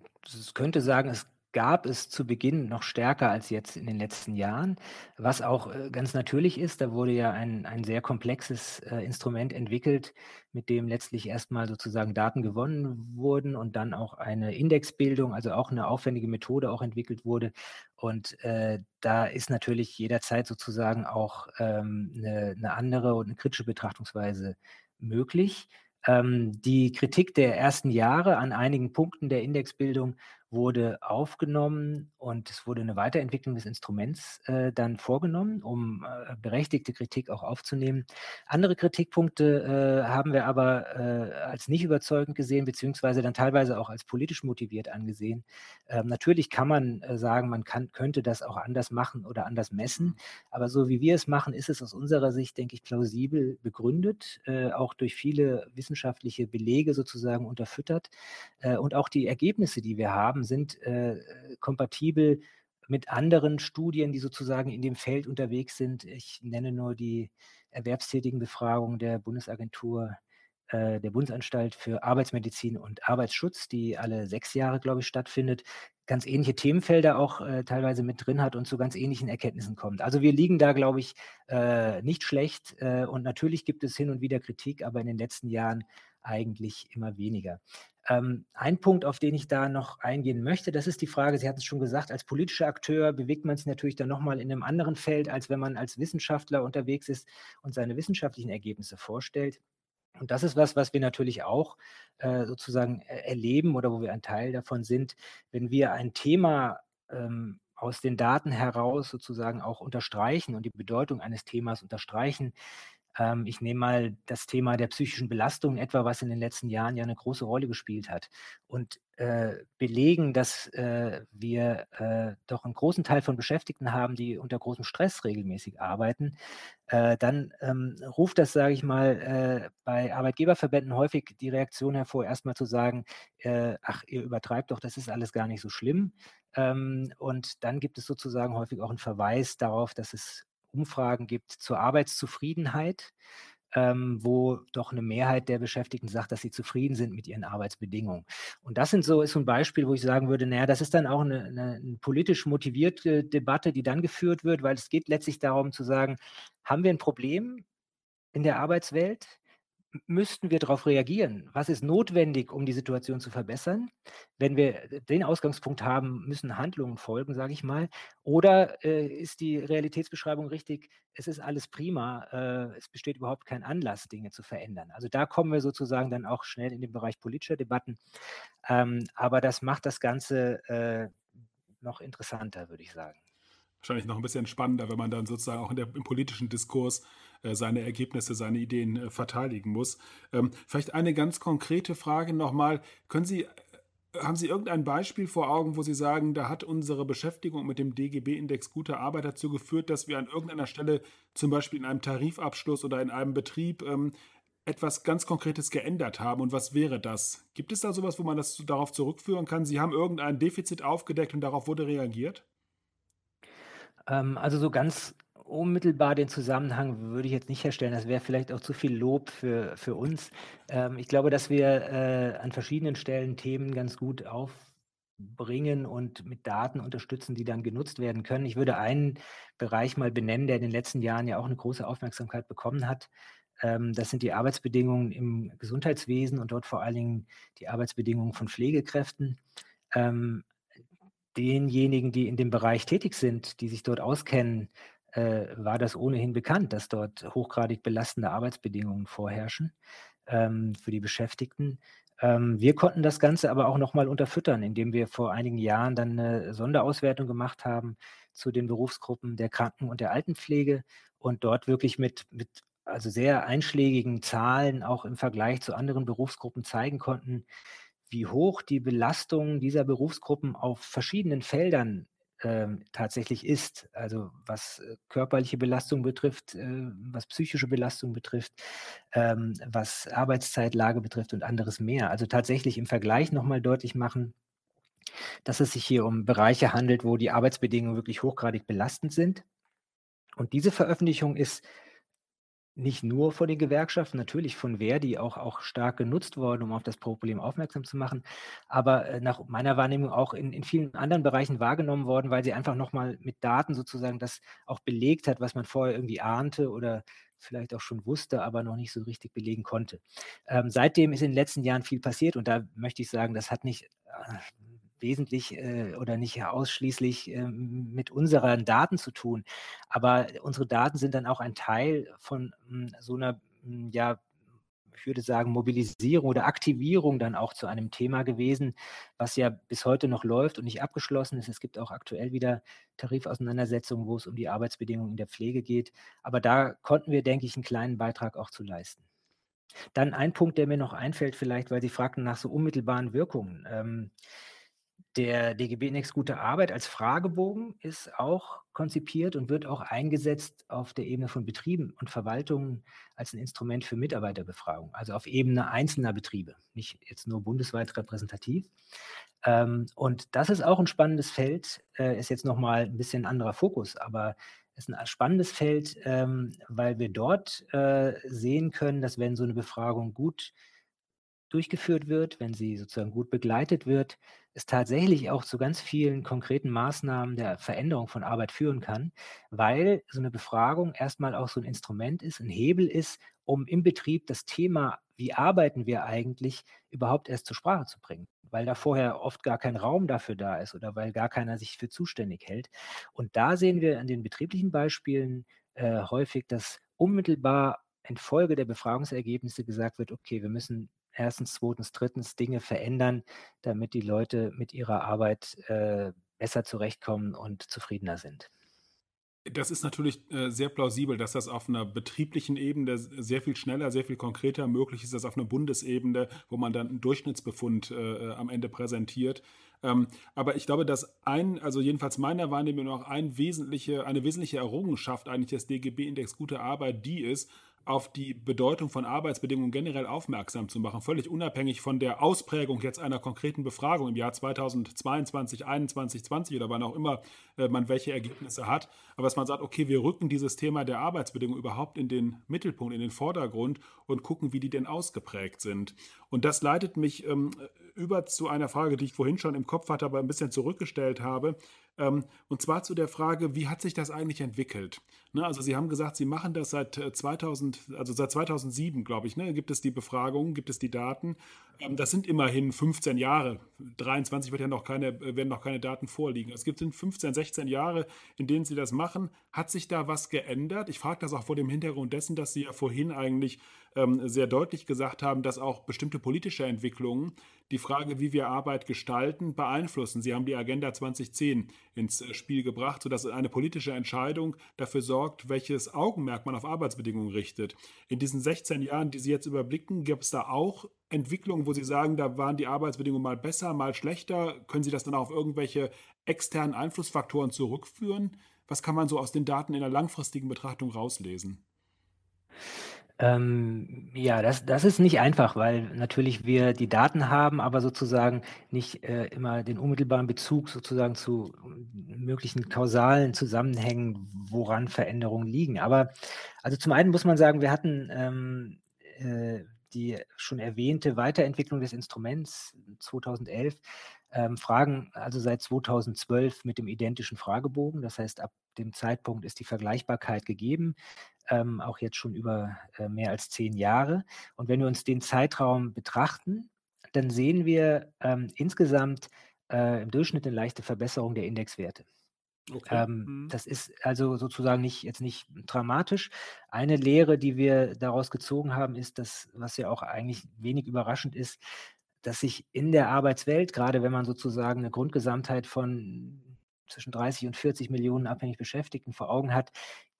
könnte sagen, es gab es zu Beginn noch stärker als jetzt in den letzten Jahren, was auch, äh, ganz natürlich ist. Da wurde ja ein ein sehr komplexes, äh, Instrument entwickelt, mit dem letztlich erst mal sozusagen Daten gewonnen wurden und dann auch eine Indexbildung, also auch 'ne aufwendige Methode auch entwickelt wurde. Und, äh, da ist natürlich jederzeit sozusagen auch, ähm, 'ne 'ne andere und 'ne kritische Betrachtungsweise möglich. Ähm, die Kritik der ersten Jahre an einigen Punkten der Indexbildung wurde aufgenommen und es wurde 'ne Weiterentwicklung des Instruments, äh, dann vorgenommen, um, äh, berechtigte Kritik auch aufzunehmen. Andere Kritikpunkte, äh, haben wir aber, äh, als nicht überzeugend gesehen, beziehungsweise dann teilweise auch als politisch motiviert angesehen. Ähm, natürlich kann man, äh, sagen, man kann könnte das auch anders machen oder anders messen, Mhm. aber so wie wir es machen, ist es aus unserer Sicht, denke ich, plausibel begründet, äh, auch durch viele wissenschaftliche Belege sozusagen unterfüttert. Und auch die Ergebnisse, die wir haben, sind, äh, kompatibel mit anderen Studien, die sozusagen in dem Feld unterwegs sind. Ich nenne nur die Erwerbstätigenbefragung der Bundesagentur äh, der Bundesanstalt für Arbeitsmedizin und Arbeitsschutz, die alle 6 Jahre, glaube ich, stattfindet. ganz ähnliche Themenfelder auch äh, teilweise mit drin hat und zu ganz ähnlichen Erkenntnissen kommt. Also wir liegen da, glaube ich, äh, nicht schlecht. Äh, und natürlich gibt es hin und wieder Kritik, aber in den letzten Jahren eigentlich immer weniger. Ähm, ein Punkt, auf den ich da noch eingehen möchte, das ist die Frage, Sie hatten es schon gesagt, als politischer Akteur bewegt man sich natürlich dann nochmal in einem anderen Feld, als wenn man als Wissenschaftler unterwegs ist und seine wissenschaftlichen Ergebnisse vorstellt. Und das ist was, was wir natürlich auch äh, sozusagen äh, erleben oder wo wir ein Teil davon sind, wenn wir ein Thema ähm, aus den Daten heraus sozusagen auch unterstreichen und die Bedeutung eines Themas unterstreichen, ähm, ich nehme mal das Thema der psychischen Belastung etwa, was in den letzten Jahren ja eine große Rolle gespielt hat. Und äh, belegen, dass äh, wir äh, doch einen großen Teil von Beschäftigten haben, die unter großem Stress regelmäßig arbeiten, äh, dann ähm, ruft das, sage ich mal, äh, bei Arbeitgeberverbänden häufig die Reaktion hervor, erstmal zu sagen, äh, ach, ihr übertreibt doch, das ist alles gar nicht so schlimm. Ähm, und dann gibt es sozusagen häufig auch einen Verweis darauf, dass es Umfragen gibt zur Arbeitszufriedenheit, ähm, wo doch eine Mehrheit der Beschäftigten sagt, dass sie zufrieden sind mit ihren Arbeitsbedingungen. Und das sind so, ist so ein Beispiel, wo ich sagen würde, naja, das ist dann auch eine, eine, eine politisch motivierte Debatte, die dann geführt wird, weil es geht letztlich darum zu sagen, haben wir ein Problem in der Arbeitswelt? Müssten wir darauf reagieren? Was ist notwendig, um die Situation zu verbessern? Wenn wir den Ausgangspunkt haben, müssen Handlungen folgen, sage ich mal. Oder äh, ist die Realitätsbeschreibung richtig? Es ist alles prima. Äh, es besteht überhaupt kein Anlass, Dinge zu verändern. Also da kommen wir sozusagen dann auch schnell in den Bereich politischer Debatten. Ähm, aber das macht das Ganze äh, noch interessanter, würde ich sagen wahrscheinlich noch ein bisschen spannender, wenn man dann sozusagen auch der, im politischen Diskurs äh, seine Ergebnisse, seine Ideen äh, verteidigen muss. Ähm, vielleicht eine ganz konkrete Frage nochmal. Können Sie, äh, haben Sie irgendein Beispiel vor Augen, wo Sie sagen, da hat unsere Beschäftigung mit dem DGB-Index guter Arbeit dazu geführt, dass wir an irgendeiner Stelle, zum Beispiel in einem Tarifabschluss oder in einem Betrieb, ähm, etwas ganz Konkretes geändert haben und was wäre das? Gibt es da sowas, wo man das darauf zurückführen kann? Sie haben irgendein Defizit aufgedeckt und darauf wurde reagiert? Ähm, also so ganz unmittelbar den Zusammenhang würde ich jetzt nicht herstellen. Das wäre vielleicht auch zu viel Lob für, für uns. Ähm, ich glaube, dass wir äh, an verschiedenen Stellen Themen ganz gut aufbringen und mit Daten unterstützen, die dann genutzt werden können. Ich würde einen Bereich mal benennen, der in den letzten Jahren ja auch eine große Aufmerksamkeit bekommen hat. Ähm, das sind die Arbeitsbedingungen im Gesundheitswesen und dort vor allen Dingen die Arbeitsbedingungen von Pflegekräften. Ähm, denjenigen, die in dem Bereich tätig sind, die sich dort auskennen, äh, war das ohnehin bekannt, dass dort hochgradig belastende Arbeitsbedingungen vorherrschen ähm, für die Beschäftigten. Ähm, wir konnten das Ganze aber auch nochmal unterfüttern, indem wir vor einigen Jahren dann eine Sonderauswertung gemacht haben zu den Berufsgruppen der Kranken- und der Altenpflege und dort wirklich mit, mit also sehr einschlägigen Zahlen auch im Vergleich zu anderen Berufsgruppen zeigen konnten, wie hoch die Belastung dieser Berufsgruppen auf verschiedenen Feldern ähm, tatsächlich ist. Also was äh, körperliche Belastung betrifft, äh, was psychische Belastung betrifft, ähm, was Arbeitszeitlage betrifft und anderes mehr. Also tatsächlich im Vergleich nochmal deutlich machen, dass es sich hier um Bereiche handelt, wo die Arbeitsbedingungen wirklich hochgradig belastend sind. Und diese Veröffentlichung ist nicht nur von den Gewerkschaften, natürlich von Verdi auch auch stark genutzt worden, um auf das Problem aufmerksam zu machen, aber, äh, nach meiner Wahrnehmung auch in in vielen anderen Bereichen wahrgenommen worden, weil sie einfach noch mal mit Daten sozusagen das auch belegt hat, was man vorher irgendwie ahnte oder vielleicht auch schon wusste, aber noch nicht so richtig belegen konnte. Ähm, seitdem ist in den letzten Jahren viel passiert und da möchte ich sagen, das hat nicht, äh, wesentlich äh, oder nicht ausschließlich äh, mit unseren Daten zu tun. Aber unsere Daten sind dann auch ein Teil von mh, hm, so einer, mh, hm, ja, ich würde sagen, Mobilisierung oder Aktivierung dann auch zu einem Thema gewesen, was ja bis heute noch läuft und nicht abgeschlossen ist. Es gibt auch aktuell wieder Tarifauseinandersetzungen, wo es um die Arbeitsbedingungen in der Pflege geht. Aber da konnten wir, denke ich, einen kleinen Beitrag auch zu leisten. Dann ein Punkt, der mir noch einfällt, vielleicht, weil Sie fragten nach so unmittelbaren Wirkungen. Ähm, der DGB-Index Gute Arbeit als Fragebogen ist auch konzipiert und wird auch eingesetzt auf der Ebene von Betrieben und Verwaltungen als ein Instrument für Mitarbeiterbefragung, also auf Ebene einzelner Betriebe, nicht jetzt nur bundesweit repräsentativ. Ähm, und das ist auch ein spannendes Feld, äh, ist jetzt nochmal ein bisschen anderer Fokus, aber ist ein spannendes Feld, ähm, weil wir dort äh, sehen können, dass wenn so eine Befragung gut durchgeführt wird, wenn sie sozusagen gut begleitet wird, es tatsächlich auch zu ganz vielen konkreten Maßnahmen der Veränderung von Arbeit führen kann, weil so eine Befragung erstmal auch so ein Instrument ist, ein Hebel ist, um im Betrieb das Thema, wie arbeiten wir eigentlich, überhaupt erst zur Sprache zu bringen, weil da vorher oft gar kein Raum dafür da ist oder weil gar keiner sich für zuständig hält. Und da sehen wir an den betrieblichen Beispielen äh, häufig, dass unmittelbar infolge der Befragungsergebnisse gesagt wird, okay, wir müssen erstens, zweitens, drittens Dinge verändern, damit die Leute mit ihrer Arbeit äh, besser zurechtkommen und zufriedener sind. Das ist natürlich äh, sehr plausibel, dass das auf einer betrieblichen Ebene sehr viel schneller, sehr viel konkreter möglich ist als auf einer Bundesebene, wo man dann einen Durchschnittsbefund äh, am Ende präsentiert. Ähm, aber ich glaube, dass ein, also jedenfalls meiner Wahrnehmung auch ein wesentliche, eine wesentliche Errungenschaft eigentlich des DGB-Index gute Arbeit die ist, auf die Bedeutung von Arbeitsbedingungen generell aufmerksam zu machen, völlig unabhängig von der Ausprägung jetzt einer konkreten Befragung im Jahr 2022, 2021, 20 oder wann auch immer äh, man welche Ergebnisse hat. Aber dass man sagt, okay, wir rücken dieses Thema der Arbeitsbedingungen überhaupt in den Mittelpunkt, in den Vordergrund und gucken, wie die denn ausgeprägt sind. Und das leitet mich ähm, über zu einer Frage, die ich vorhin schon im Kopf hatte, aber ein bisschen zurückgestellt habe. Ähm, und zwar zu der Frage, wie hat sich das eigentlich entwickelt? Ne, also Sie haben gesagt, Sie machen das seit 2000, äh, also seit 2007, glaube ich, ne, gibt es die Befragungen, gibt es die Daten. Ähm, das sind immerhin 15 Jahre. 23 wird ja noch keine, äh, werden noch keine Daten vorliegen. Es gibt 15, 16 Jahre, in denen Sie das machen. Hat sich da was geändert? Ich frage das auch vor dem Hintergrund dessen, dass Sie ja vorhin eigentlich ähm, sehr deutlich gesagt haben, dass auch bestimmte politische Entwicklungen die Frage, wie wir Arbeit gestalten, beeinflussen. Sie haben die Agenda 2010 ins äh, Spiel gebracht, sodass eine politische Entscheidung dafür sorgt, welches Augenmerk man auf Arbeitsbedingungen richtet. In diesen 16 Jahren, die Sie jetzt überblicken, gibt es da auch Entwicklungen, wo Sie sagen, da waren die Arbeitsbedingungen mal besser, mal schlechter? Können Sie das dann auf irgendwelche externen Einflussfaktoren zurückführen? Was kann man so aus den Daten in der langfristigen Betrachtung rauslesen? Ähm, ja, das das ist nicht einfach, weil natürlich wir die Daten haben, aber sozusagen nicht, äh, immer den unmittelbaren Bezug sozusagen zu möglichen kausalen Zusammenhängen, woran Veränderungen liegen. Aber also zum einen muss man sagen, wir hatten, ähm, äh, die schon erwähnte Weiterentwicklung des Instruments 2011, ähm, Fragen also seit 2012 mit dem identischen Fragebogen. Das heißt, ab dem Zeitpunkt ist die Vergleichbarkeit gegeben ähm, auch jetzt schon über äh, mehr als zehn Jahre. Und wenn wir uns den Zeitraum betrachten, dann sehen wir ähm, insgesamt äh, im Durchschnitt eine leichte Verbesserung der Indexwerte. Okay. Ähm, mhm. Das ist also sozusagen nicht jetzt nicht dramatisch. Eine Lehre, die wir daraus gezogen haben, ist, dass, was ja auch eigentlich wenig überraschend ist, dass sich in der Arbeitswelt, gerade wenn man sozusagen eine Grundgesamtheit von zwischen 30 und 40 Millionen abhängig Beschäftigten vor Augen hat,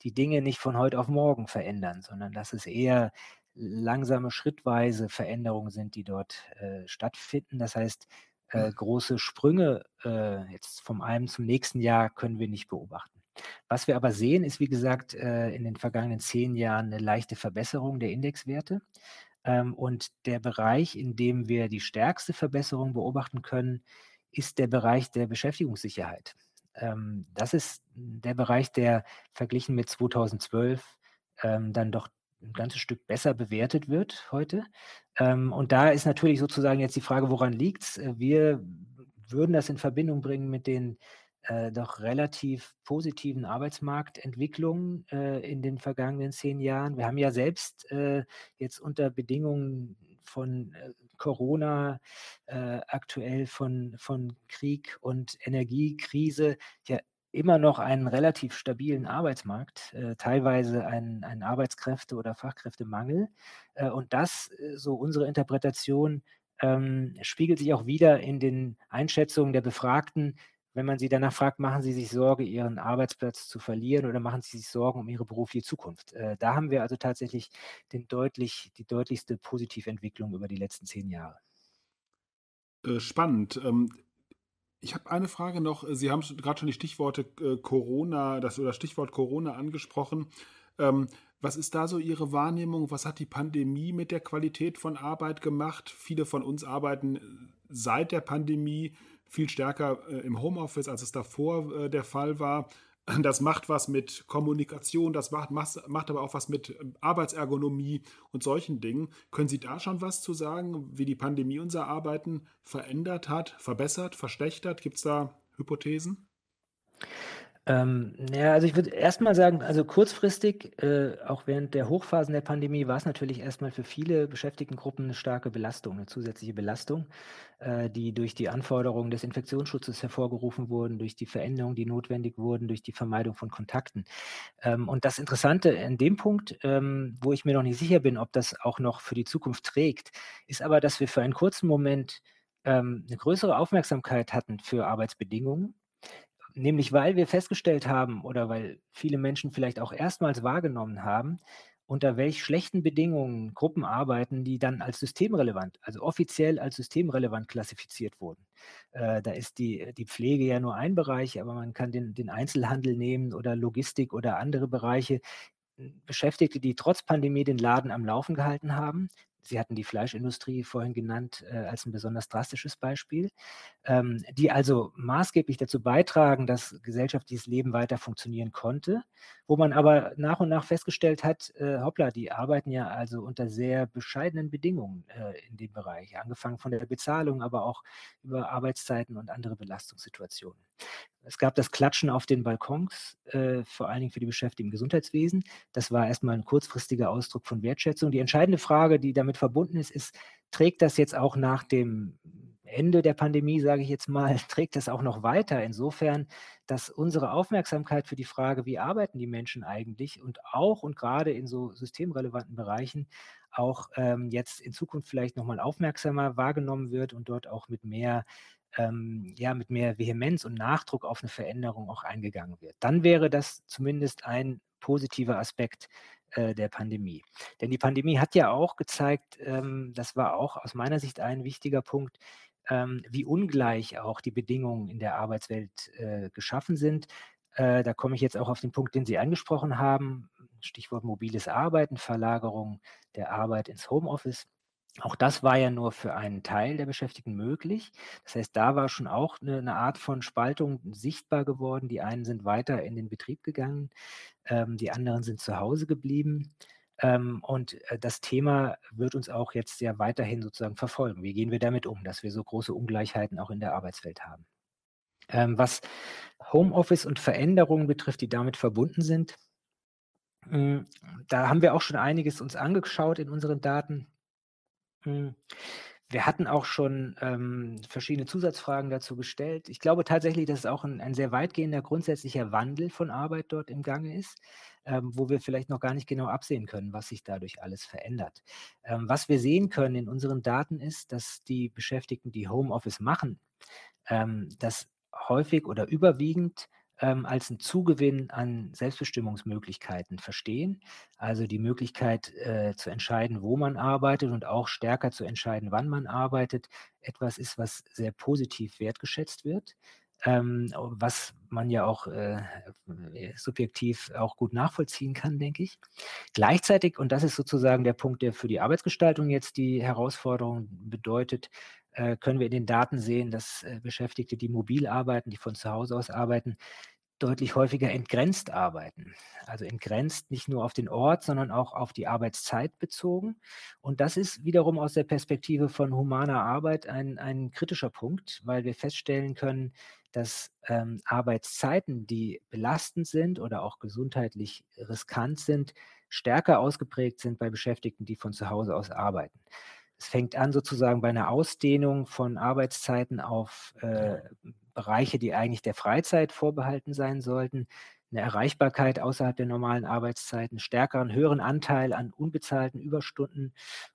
die Dinge nicht von heute auf morgen verändern, sondern dass es eher langsame, schrittweise Veränderungen sind, die dort äh, stattfinden. Das heißt, äh, mhm. große Sprünge äh, jetzt vom einen zum nächsten Jahr können wir nicht beobachten. Was wir aber sehen, ist, wie gesagt, äh, in den vergangenen zehn Jahren eine leichte Verbesserung der Indexwerte. Ähm, und der Bereich, in dem wir die stärkste Verbesserung beobachten können, ist der Bereich der Beschäftigungssicherheit. Ähm, das ist der Bereich, der verglichen mit 2012 ähm, dann doch ein ganzes Stück besser bewertet wird heute. Ähm, und da ist natürlich sozusagen jetzt die Frage, woran liegt es? Äh, wir würden das in Verbindung bringen mit den äh, doch relativ positiven Arbeitsmarktentwicklungen äh, in den vergangenen zehn Jahren. Wir haben ja selbst äh, jetzt unter Bedingungen von äh, Corona, äh, aktuell von, von Krieg und Energiekrise ja immer noch einen relativ stabilen Arbeitsmarkt, äh, teilweise einen, Arbeitskräfte- oder Fachkräftemangel. Äh, und das, äh, so unsere Interpretation, ähm, spiegelt sich auch wieder in den Einschätzungen der Befragten, wenn man sie danach fragt, machen sie sich Sorge, ihren Arbeitsplatz zu verlieren oder machen sie sich Sorgen um ihre berufliche Zukunft? Äh, da haben wir also tatsächlich deutlich, die deutlichste Positiventwicklung über die letzten zehn Jahre. Äh, spannend. Ähm, ich habe eine Frage noch. Sie haben gerade schon die Stichworte äh, Corona, das oder Stichwort Corona angesprochen. Ähm, was ist da so Ihre Wahrnehmung? Was hat die Pandemie mit der Qualität von Arbeit gemacht? Viele von uns arbeiten seit der Pandemie viel stärker äh, im Homeoffice, als es davor äh, der Fall war. Das macht was mit Kommunikation, das macht macht aber auch was mit, ähm, Arbeitsergonomie und solchen Dingen. Können Sie da schon was zu sagen, wie die Pandemie unser Arbeiten verändert hat, verbessert, verschlechtert? Gibt's da Hypothesen? Ähm, ja, also ich würde erst mal sagen, also kurzfristig, äh, auch während der Hochphasen der Pandemie war es natürlich erst mal für viele Beschäftigtengruppen 'ne starke Belastung, 'ne zusätzliche Belastung, äh, die durch die Anforderungen des Infektionsschutzes hervorgerufen wurden, durch die Veränderungen, die notwendig wurden, durch die Vermeidung von Kontakten. Ähm, und das Interessante in dem Punkt, ähm, wo ich mir noch nicht sicher bin, ob das auch noch für die Zukunft trägt, ist aber, dass wir für einen kurzen Moment, ähm, 'ne größere Aufmerksamkeit hatten für Arbeitsbedingungen Nämlich weil wir festgestellt haben oder weil viele Menschen vielleicht auch erstmals wahrgenommen haben, unter welch schlechten Bedingungen Gruppen arbeiten, die dann als systemrelevant, also offiziell als systemrelevant klassifiziert wurden. Äh, da ist die die Pflege ja nur ein Bereich, aber man kann den den Einzelhandel nehmen oder Logistik oder andere Bereiche. Hm, Beschäftigte, die trotz Pandemie den Laden am Laufen gehalten haben. Sie hatten die Fleischindustrie vorhin genannt, äh, als 'n besonders drastisches Beispiel, ähm, die also maßgeblich dazu beitragen, dass gesellschaftliches Leben weiter funktionieren konnte, wo man aber nach und nach festgestellt hat, äh, hoppla, die arbeiten ja also unter sehr bescheidenen Bedingungen, äh, in dem Bereich, angefangen von der Bezahlung, aber auch über Arbeitszeiten und andere Belastungssituationen. Es gab das Klatschen auf den Balkons, äh, vor allen Dingen für die Beschäftigten im Gesundheitswesen. Das war erst mal 'n kurzfristiger Ausdruck von Wertschätzung. Die entscheidende Frage, die damit verbunden ist, ist: Trägt das jetzt auch nach dem Ende der Pandemie, sage ich jetzt mal, trägt das auch noch weiter insofern, dass unsere Aufmerksamkeit für die Frage, wie arbeiten die Menschen eigentlich und auch und grade in so systemrelevanten Bereichen auch, ähm, jetzt in Zukunft vielleicht noch mal aufmerksamer wahrgenommen wird und dort auch mit mehr ähm, ja, mit mehr Vehemenz und Nachdruck auf 'ne Veränderung auch eingegangen wird. Dann wäre das zumindest ein positiver Aspekt, äh, der Pandemie. Denn die Pandemie hat ja auch gezeigt, ähm, das war auch aus meiner Sicht ein wichtiger Punkt, ähm, wie ungleich auch die Bedingungen in der Arbeitswelt, äh, geschaffen sind. Äh, da komme ich jetzt auch auf den Punkt, den Sie angesprochen haben, Stichwort mobiles Arbeiten, Verlagerung der Arbeit ins Homeoffice. Auch das war ja nur für einen Teil der Beschäftigten möglich. Das heißt, da war schon auch 'ne 'ne Art von Spaltung sichtbar geworden. Die einen sind weiter in den Betrieb gegangen, ähm, die anderen sind zu Hause geblieben. Ähm, und, äh, das Thema wird uns auch jetzt ja weiterhin sozusagen verfolgen. Wie gehen wir damit um, dass wir so große Ungleichheiten auch in der Arbeitswelt haben? Ähm, was Homeoffice und Veränderungen betrifft, die damit verbunden sind da haben wir auch schon einiges uns angeschaut in unseren Daten. Hm, wir hatten auch schon, ähm, verschiedene Zusatzfragen dazu gestellt. Ich glaube tatsächlich, dass es auch 'n ein sehr weitgehender grundsätzlicher Wandel von Arbeit dort im Gange ist, ähm, wo wir vielleicht noch gar nicht genau absehen können, was sich dadurch alles verändert. Ähm, was wir sehen können in unseren Daten ist, dass die Beschäftigten, die Homeoffice machen, ähm, das häufig oder überwiegend ähm, als 'n Zugewinn an Selbstbestimmungsmöglichkeiten verstehen. Also, die Möglichkeit, äh, zu entscheiden, wo man arbeitet und auch stärker zu entscheiden, wann man arbeitet, etwas ist, was sehr positiv wertgeschätzt wird, ähm, was man ja auch, äh, äh, subjektiv auch gut nachvollziehen kann, denke ich. Gleichzeitig, und das ist sozusagen der Punkt, der für die Arbeitsgestaltung jetzt die Herausforderung bedeutet, äh, können wir in den Daten sehen, dass, äh, Beschäftigte, die mobil arbeiten, die von zu Hause aus arbeiten, deutlich häufiger entgrenzt arbeiten. Also, entgrenzt nicht nur auf den Ort, sondern auch auf die Arbeitszeit bezogen. Und das ist wiederum aus der Perspektive von humaner Arbeit ein ein kritischer Punkt, weil wir feststellen können, dass, ähm, Arbeitszeiten, die belastend sind oder auch gesundheitlich riskant sind, stärker ausgeprägt sind bei Beschäftigten, die von zu Hause aus arbeiten. Es fängt an sozusagen bei 'ner Ausdehnung von Arbeitszeiten auf, äh, Bereiche, die eigentlich der Freizeit vorbehalten sein sollten, 'ne Erreichbarkeit außerhalb der normalen Arbeitszeiten, stärkeren höheren Anteil an unbezahlten Überstunden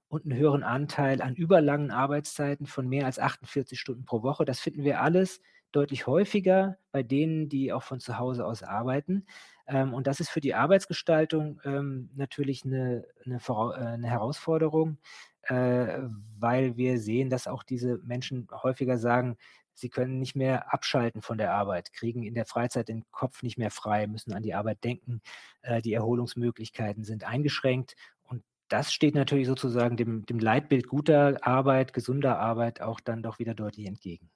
und 'n höheren Anteil an überlangen Arbeitszeiten von mehr als 48 Stunden pro Woche. Das finden wir alles deutlich häufiger bei denen, die auch von zu Hause aus arbeiten. Ähm, und das ist für die Arbeitsgestaltung, ähm, natürlich 'ne 'ne Vorau äh, 'ne Herausforderung, äh, weil wir sehen, dass auch diese Menschen häufiger sagen, sie können nicht mehr abschalten von der Arbeit, kriegen in der Freizeit den Kopf nicht mehr frei, müssen an die Arbeit denken. Äh, die Erholungsmöglichkeiten sind eingeschränkt. Und das steht natürlich sozusagen dem dem Leitbild guter Arbeit, gesunder Arbeit auch dann doch wieder deutlich entgegen.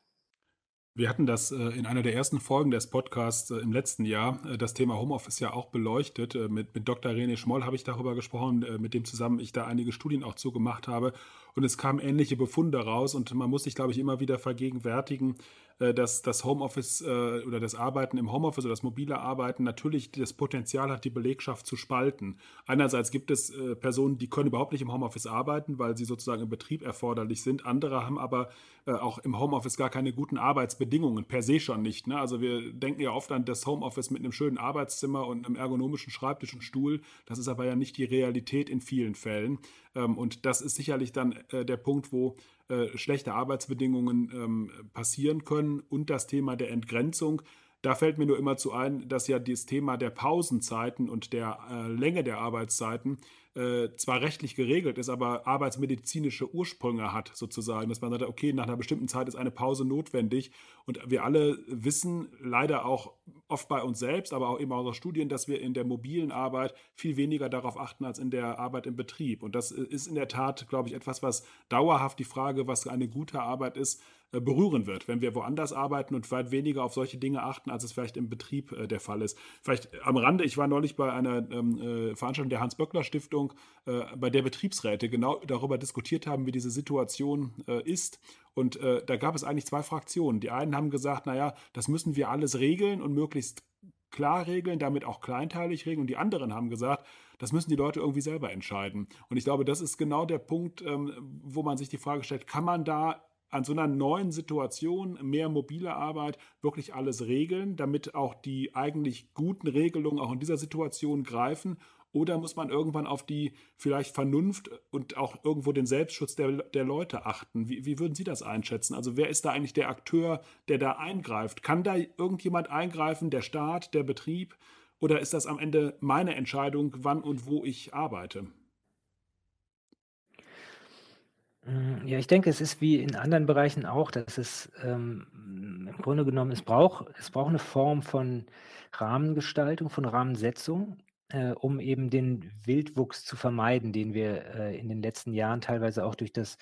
Wir hatten das äh, in einer der ersten Folgen des Podcasts äh, im letzten Jahr, äh, das Thema Homeoffice ja auch beleuchtet. Mit, mit Dr. René Schmoll habe ich darüber gesprochen, mit dem zusammen ich da einige Studien auch zugemacht habe. Und es kamen ähnliche Befunde raus und man muss sich, glaube ich, immer wieder vergegenwärtigen, äh, dass das Homeoffice äh, oder das Arbeiten im Homeoffice oder das mobile Arbeiten natürlich das Potenzial hat, die Belegschaft zu spalten. Einerseits gibt es äh, Personen, die können überhaupt nicht im Homeoffice arbeiten, weil sie sozusagen im Betrieb erforderlich sind. Andere haben aber auch im Homeoffice gar keine guten Arbeitsbedingungen, per se schon nicht. Ne? Also wir denken ja oft an das Homeoffice mit einem schönen Arbeitszimmer und einem ergonomischen Schreibtisch und Stuhl. Das ist aber ja nicht die Realität in vielen Fällen. Ähm, und das ist sicherlich dann der Punkt, wo äh, schlechte Arbeitsbedingungen ähm, passieren können und das Thema der Entgrenzung. Da fällt mir nur immer zu ein, dass ja das Thema der Pausenzeiten und der äh, Länge der Arbeitszeiten äh, zwar rechtlich geregelt ist, aber arbeitsmedizinische Ursprünge hat, sozusagen, dass man sagt, okay, nach einer bestimmten Zeit ist eine Pause notwendig. Und wir alle wissen leider auch oft bei uns selbst, aber auch eben aus Studien, dass wir in der mobilen Arbeit viel weniger darauf achten als in der Arbeit im Betrieb. Und das ist in der Tat, glaube ich, etwas, was dauerhaft die Frage, was eine gute Arbeit ist, äh, berühren wird, wenn wir woanders arbeiten und weit weniger auf solche Dinge achten, als es vielleicht im Betrieb äh, der Fall ist. Vielleicht am Rande, ich war neulich bei einer ähm, äh, Veranstaltung der Hans-Böckler-Stiftung, äh, bei der Betriebsräte genau darüber diskutiert haben, wie diese Situation äh, ist. Und äh, da gab es eigentlich zwei Fraktionen. Die einen haben gesagt, naja, das müssen wir alles regeln und möglichst klar regeln, damit auch kleinteilig regeln. Und die anderen haben gesagt, das müssen die Leute irgendwie selber entscheiden. Und ich glaube, das ist genau der Punkt, ähm, wo man sich die Frage stellt, kann man da an so einer neuen Situation, mehr mobile Arbeit, wirklich alles regeln, damit auch die eigentlich guten Regelungen auch in dieser Situation greifen? Oder muss man irgendwann auf die vielleicht Vernunft und auch irgendwo den Selbstschutz der, der Leute achten? Wie, wie würden Sie das einschätzen? Also wer ist da eigentlich der Akteur, der da eingreift? Kann da irgendjemand eingreifen, der Staat, der Betrieb? Oder ist das am Ende meine Entscheidung, wann und wo ich arbeite? Hm, ja, ich denke, es ist wie in anderen Bereichen auch, dass es ähm, im Grunde genommen, es braucht, es braucht eine Form von Rahmengestaltung, von Rahmensetzung, äh, um eben den Wildwuchs zu vermeiden, den wir äh, in den letzten Jahren teilweise auch durch das,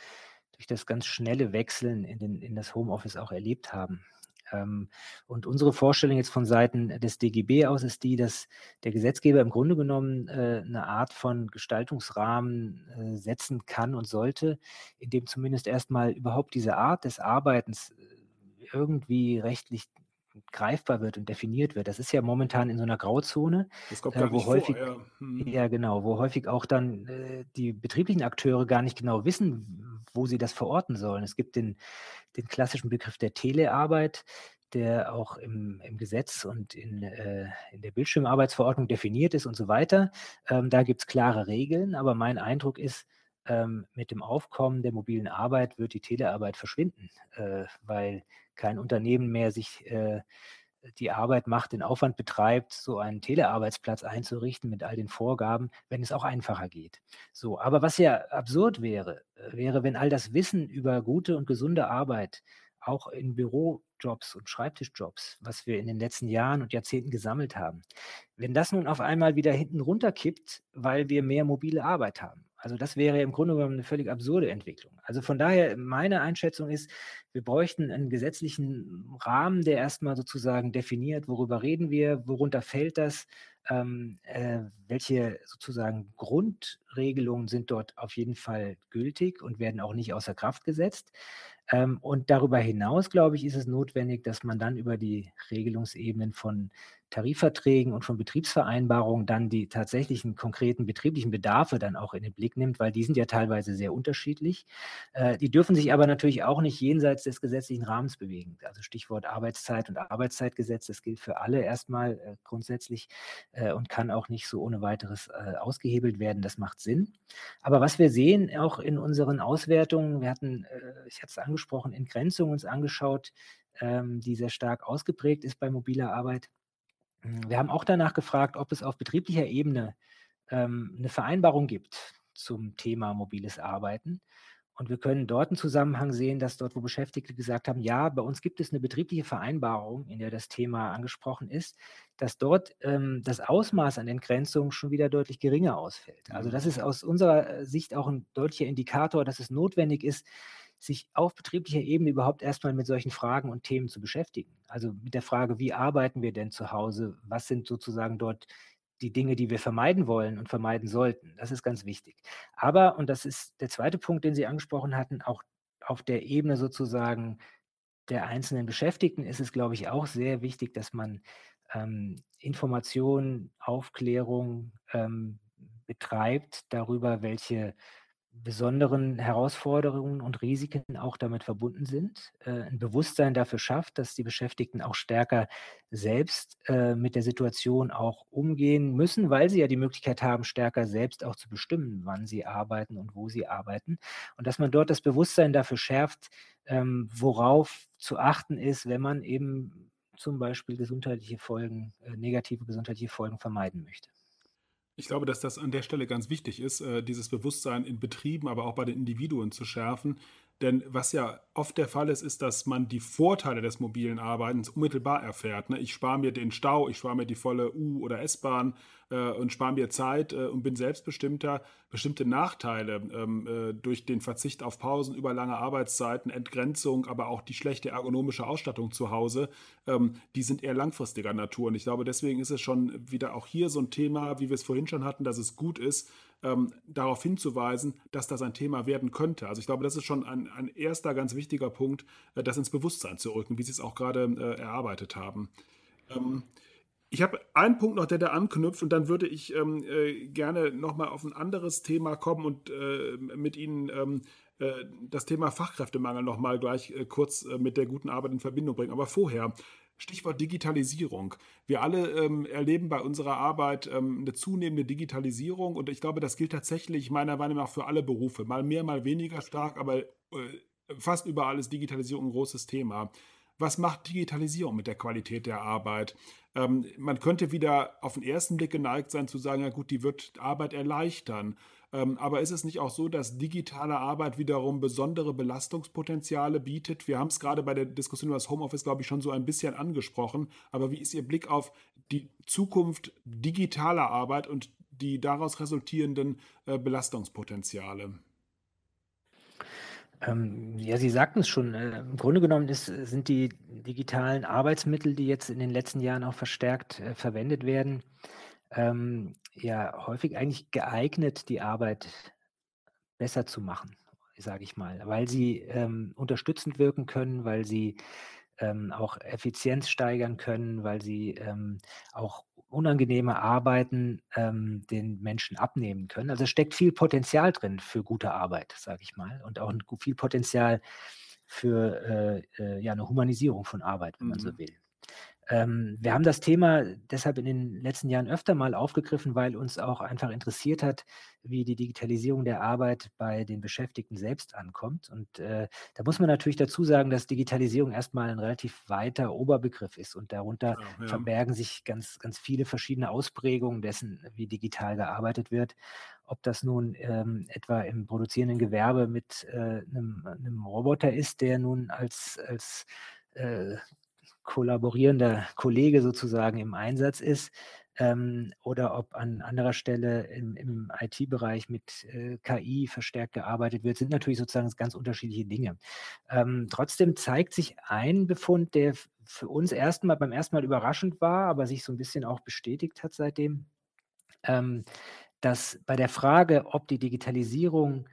durch das ganz schnelle Wechseln in, den, in das Homeoffice auch erlebt haben. Ähm, und unsere Vorstellung jetzt von Seiten des DGB aus ist die, dass der Gesetzgeber im Grunde genommen äh, eine Art von Gestaltungsrahmen äh, setzen kann und sollte, in dem zumindest erstmal überhaupt diese Art des Arbeitens äh, irgendwie rechtlich greifbar wird und definiert wird. Das ist ja momentan in so einer Grauzone, das kommt äh, wo häufig, vor, ja. Hm. ja. genau, wo häufig auch dann äh, die betrieblichen Akteure gar nicht genau wissen, wo sie das verorten sollen. Es gibt den, den klassischen Begriff der Telearbeit, der auch im, im Gesetz und in, äh, in der Bildschirmarbeitsverordnung definiert ist und so weiter. Ähm, da gibt es klare Regeln, aber mein Eindruck ist, ähm, mit dem Aufkommen der mobilen Arbeit wird die Telearbeit verschwinden, äh, weil kein Unternehmen mehr sich äh, die Arbeit macht, den Aufwand betreibt, so einen Telearbeitsplatz einzurichten mit all den Vorgaben, wenn es auch einfacher geht. So, aber was ja absurd wäre, äh, wäre, wenn all das Wissen über gute und gesunde Arbeit auch in Bürojobs und Schreibtischjobs, was wir in den letzten Jahren und Jahrzehnten gesammelt haben, wenn das nun auf einmal wieder hinten runterkippt, weil wir mehr mobile Arbeit haben. Also das wäre im Grunde genommen eine völlig absurde Entwicklung. Also von daher, meine Einschätzung ist, wir bräuchten einen gesetzlichen Rahmen, der erstmal sozusagen definiert, worüber reden wir, worunter fällt das, ähm, äh, welche sozusagen Grundregelungen sind dort auf jeden Fall gültig und werden auch nicht außer Kraft gesetzt. Ähm, und darüber hinaus, glaube ich, ist es notwendig, dass man dann über die Regelungsebenen von Tarifverträgen und von Betriebsvereinbarungen dann die tatsächlichen konkreten betrieblichen Bedarfe dann auch in den Blick nimmt, weil die sind ja teilweise sehr unterschiedlich. Äh, die dürfen sich aber natürlich auch nicht jenseits des gesetzlichen Rahmens bewegen. Also Stichwort Arbeitszeit und Arbeitszeitgesetz, das gilt für alle erstmal äh, grundsätzlich äh, und kann auch nicht so ohne weiteres ausgehebelt werden. Das macht Sinn. Aber was wir sehen, auch in unseren Auswertungen, wir hatten, ich hatte es angesprochen, Entgrenzung uns angeschaut, ähm, die sehr stark ausgeprägt ist bei mobiler Arbeit. Hm, wir haben auch danach gefragt, ob es auf betrieblicher Ebene ähm, eine Vereinbarung gibt zum Thema mobiles Arbeiten. Und wir können dort einen Zusammenhang sehen, dass dort, wo Beschäftigte gesagt haben, ja, bei uns gibt es eine betriebliche Vereinbarung, in der das Thema angesprochen ist, dass dort ähm, das Ausmaß an Entgrenzung schon wieder deutlich geringer ausfällt. Also das ist mhm. aus unserer Sicht auch ein deutlicher Indikator, dass es notwendig ist, sich auf betrieblicher Ebene überhaupt erstmal mit solchen Fragen und Themen zu beschäftigen. Also mit der Frage, wie arbeiten wir denn zu Hause? Was sind sozusagen dort die Dinge, die wir vermeiden wollen und vermeiden sollten? Das ist ganz wichtig. Aber, und das ist der zweite Punkt, den Sie angesprochen hatten, auch auf der Ebene sozusagen der einzelnen Beschäftigten ist es, glaube ich, auch sehr wichtig, dass man ähm, Information, Aufklärung ähm, betreibt darüber, welche besonderen Herausforderungen und Risiken auch damit verbunden sind, äh, ein Bewusstsein dafür schafft, dass die Beschäftigten auch stärker selbst äh, mit der Situation auch umgehen müssen, weil sie ja die Möglichkeit haben, stärker selbst auch zu bestimmen, wann sie arbeiten und wo sie arbeiten. Und dass man dort das Bewusstsein dafür schärft, ähm, worauf zu achten ist, wenn man eben zum Beispiel gesundheitliche Folgen, äh, negative gesundheitliche Folgen vermeiden möchte. Ich glaube, dass das an der Stelle ganz wichtig ist, äh, dieses Bewusstsein in Betrieben, aber auch bei den Individuen zu schärfen. Denn was ja oft der Fall ist, ist, dass man die Vorteile des mobilen Arbeitens unmittelbar erfährt. Ne? Ich spare mir den Stau, ich spare mir die volle U- oder S-Bahn äh, und spare mir Zeit äh, und bin selbstbestimmter. Bestimmte Nachteile ähm, äh, durch den Verzicht auf Pausen, überlange Arbeitszeiten, Entgrenzung, aber auch die schlechte ergonomische Ausstattung zu Hause, ähm, die sind eher langfristiger Natur. Und ich glaube, deswegen ist es schon wieder auch hier so ein Thema, wie wir es vorhin schon hatten, dass es gut ist, ähm, darauf hinzuweisen, dass das ein Thema werden könnte. Also ich glaube, das ist schon ein, ein erster ganz wichtiger Punkt, äh, das ins Bewusstsein zu rücken, wie Sie es auch gerade äh, erarbeitet haben. Ähm, ich habe einen Punkt noch, der da anknüpft und dann würde ich ähm, äh, gerne nochmal auf ein anderes Thema kommen und äh, mit Ihnen ähm, äh, das Thema Fachkräftemangel nochmal gleich äh, kurz mit der guten Arbeit in Verbindung bringen. Aber vorher, Stichwort Digitalisierung. Wir alle ähm, erleben bei unserer Arbeit ähm, eine zunehmende Digitalisierung und ich glaube, das gilt tatsächlich meiner Meinung nach für alle Berufe. Mal mehr, mal weniger stark, aber äh, fast überall ist Digitalisierung ein großes Thema. Was macht Digitalisierung mit der Qualität der Arbeit? Ähm, man könnte wieder auf den ersten Blick geneigt sein zu sagen, ja gut, die wird Arbeit erleichtern. Ähm, aber ist es nicht auch so, dass digitale Arbeit wiederum besondere Belastungspotenziale bietet? Wir haben es gerade bei der Diskussion über das Homeoffice, glaube ich, schon so ein bisschen angesprochen. Aber wie ist Ihr Blick auf die Zukunft digitaler Arbeit und die daraus resultierenden äh, Belastungspotenziale? Ähm, ja, Sie sagten es schon. Äh, Im Grunde genommen ist, sind die digitalen Arbeitsmittel, die jetzt in den letzten Jahren auch verstärkt äh, verwendet werden, ähm, ja häufig eigentlich geeignet, die Arbeit besser zu machen, sage ich mal, weil sie ähm, unterstützend wirken können, weil sie ähm, auch Effizienz steigern können, weil sie ähm, auch unangenehme Arbeiten ähm, den Menschen abnehmen können. Also steckt viel Potenzial drin für gute Arbeit, sage ich mal, und auch viel Potenzial für äh, äh, ja, eine Humanisierung von Arbeit, wenn man so mhm. will. Ähm, wir haben das Thema deshalb in den letzten Jahren öfter mal aufgegriffen, weil uns auch einfach interessiert hat, wie die Digitalisierung der Arbeit bei den Beschäftigten selbst ankommt. Und äh, da muss man natürlich dazu sagen, dass Digitalisierung erstmal ein relativ weiter Oberbegriff ist und darunter ja, ja. verbergen sich ganz, ganz viele verschiedene Ausprägungen dessen, wie digital gearbeitet wird. Ob das nun ähm, etwa im produzierenden Gewerbe mit äh, einem, einem, Roboter ist, der nun als, als äh, kollaborierender Kollege sozusagen im Einsatz ist ähm, oder ob an anderer Stelle im, im IT-Bereich mit äh, KI verstärkt gearbeitet wird, sind natürlich sozusagen ganz unterschiedliche Dinge. Ähm, trotzdem zeigt sich ein Befund, der für uns erstmal beim ersten Mal überraschend war, aber sich so ein bisschen auch bestätigt hat seitdem, ähm, dass bei der Frage, ob die Digitalisierung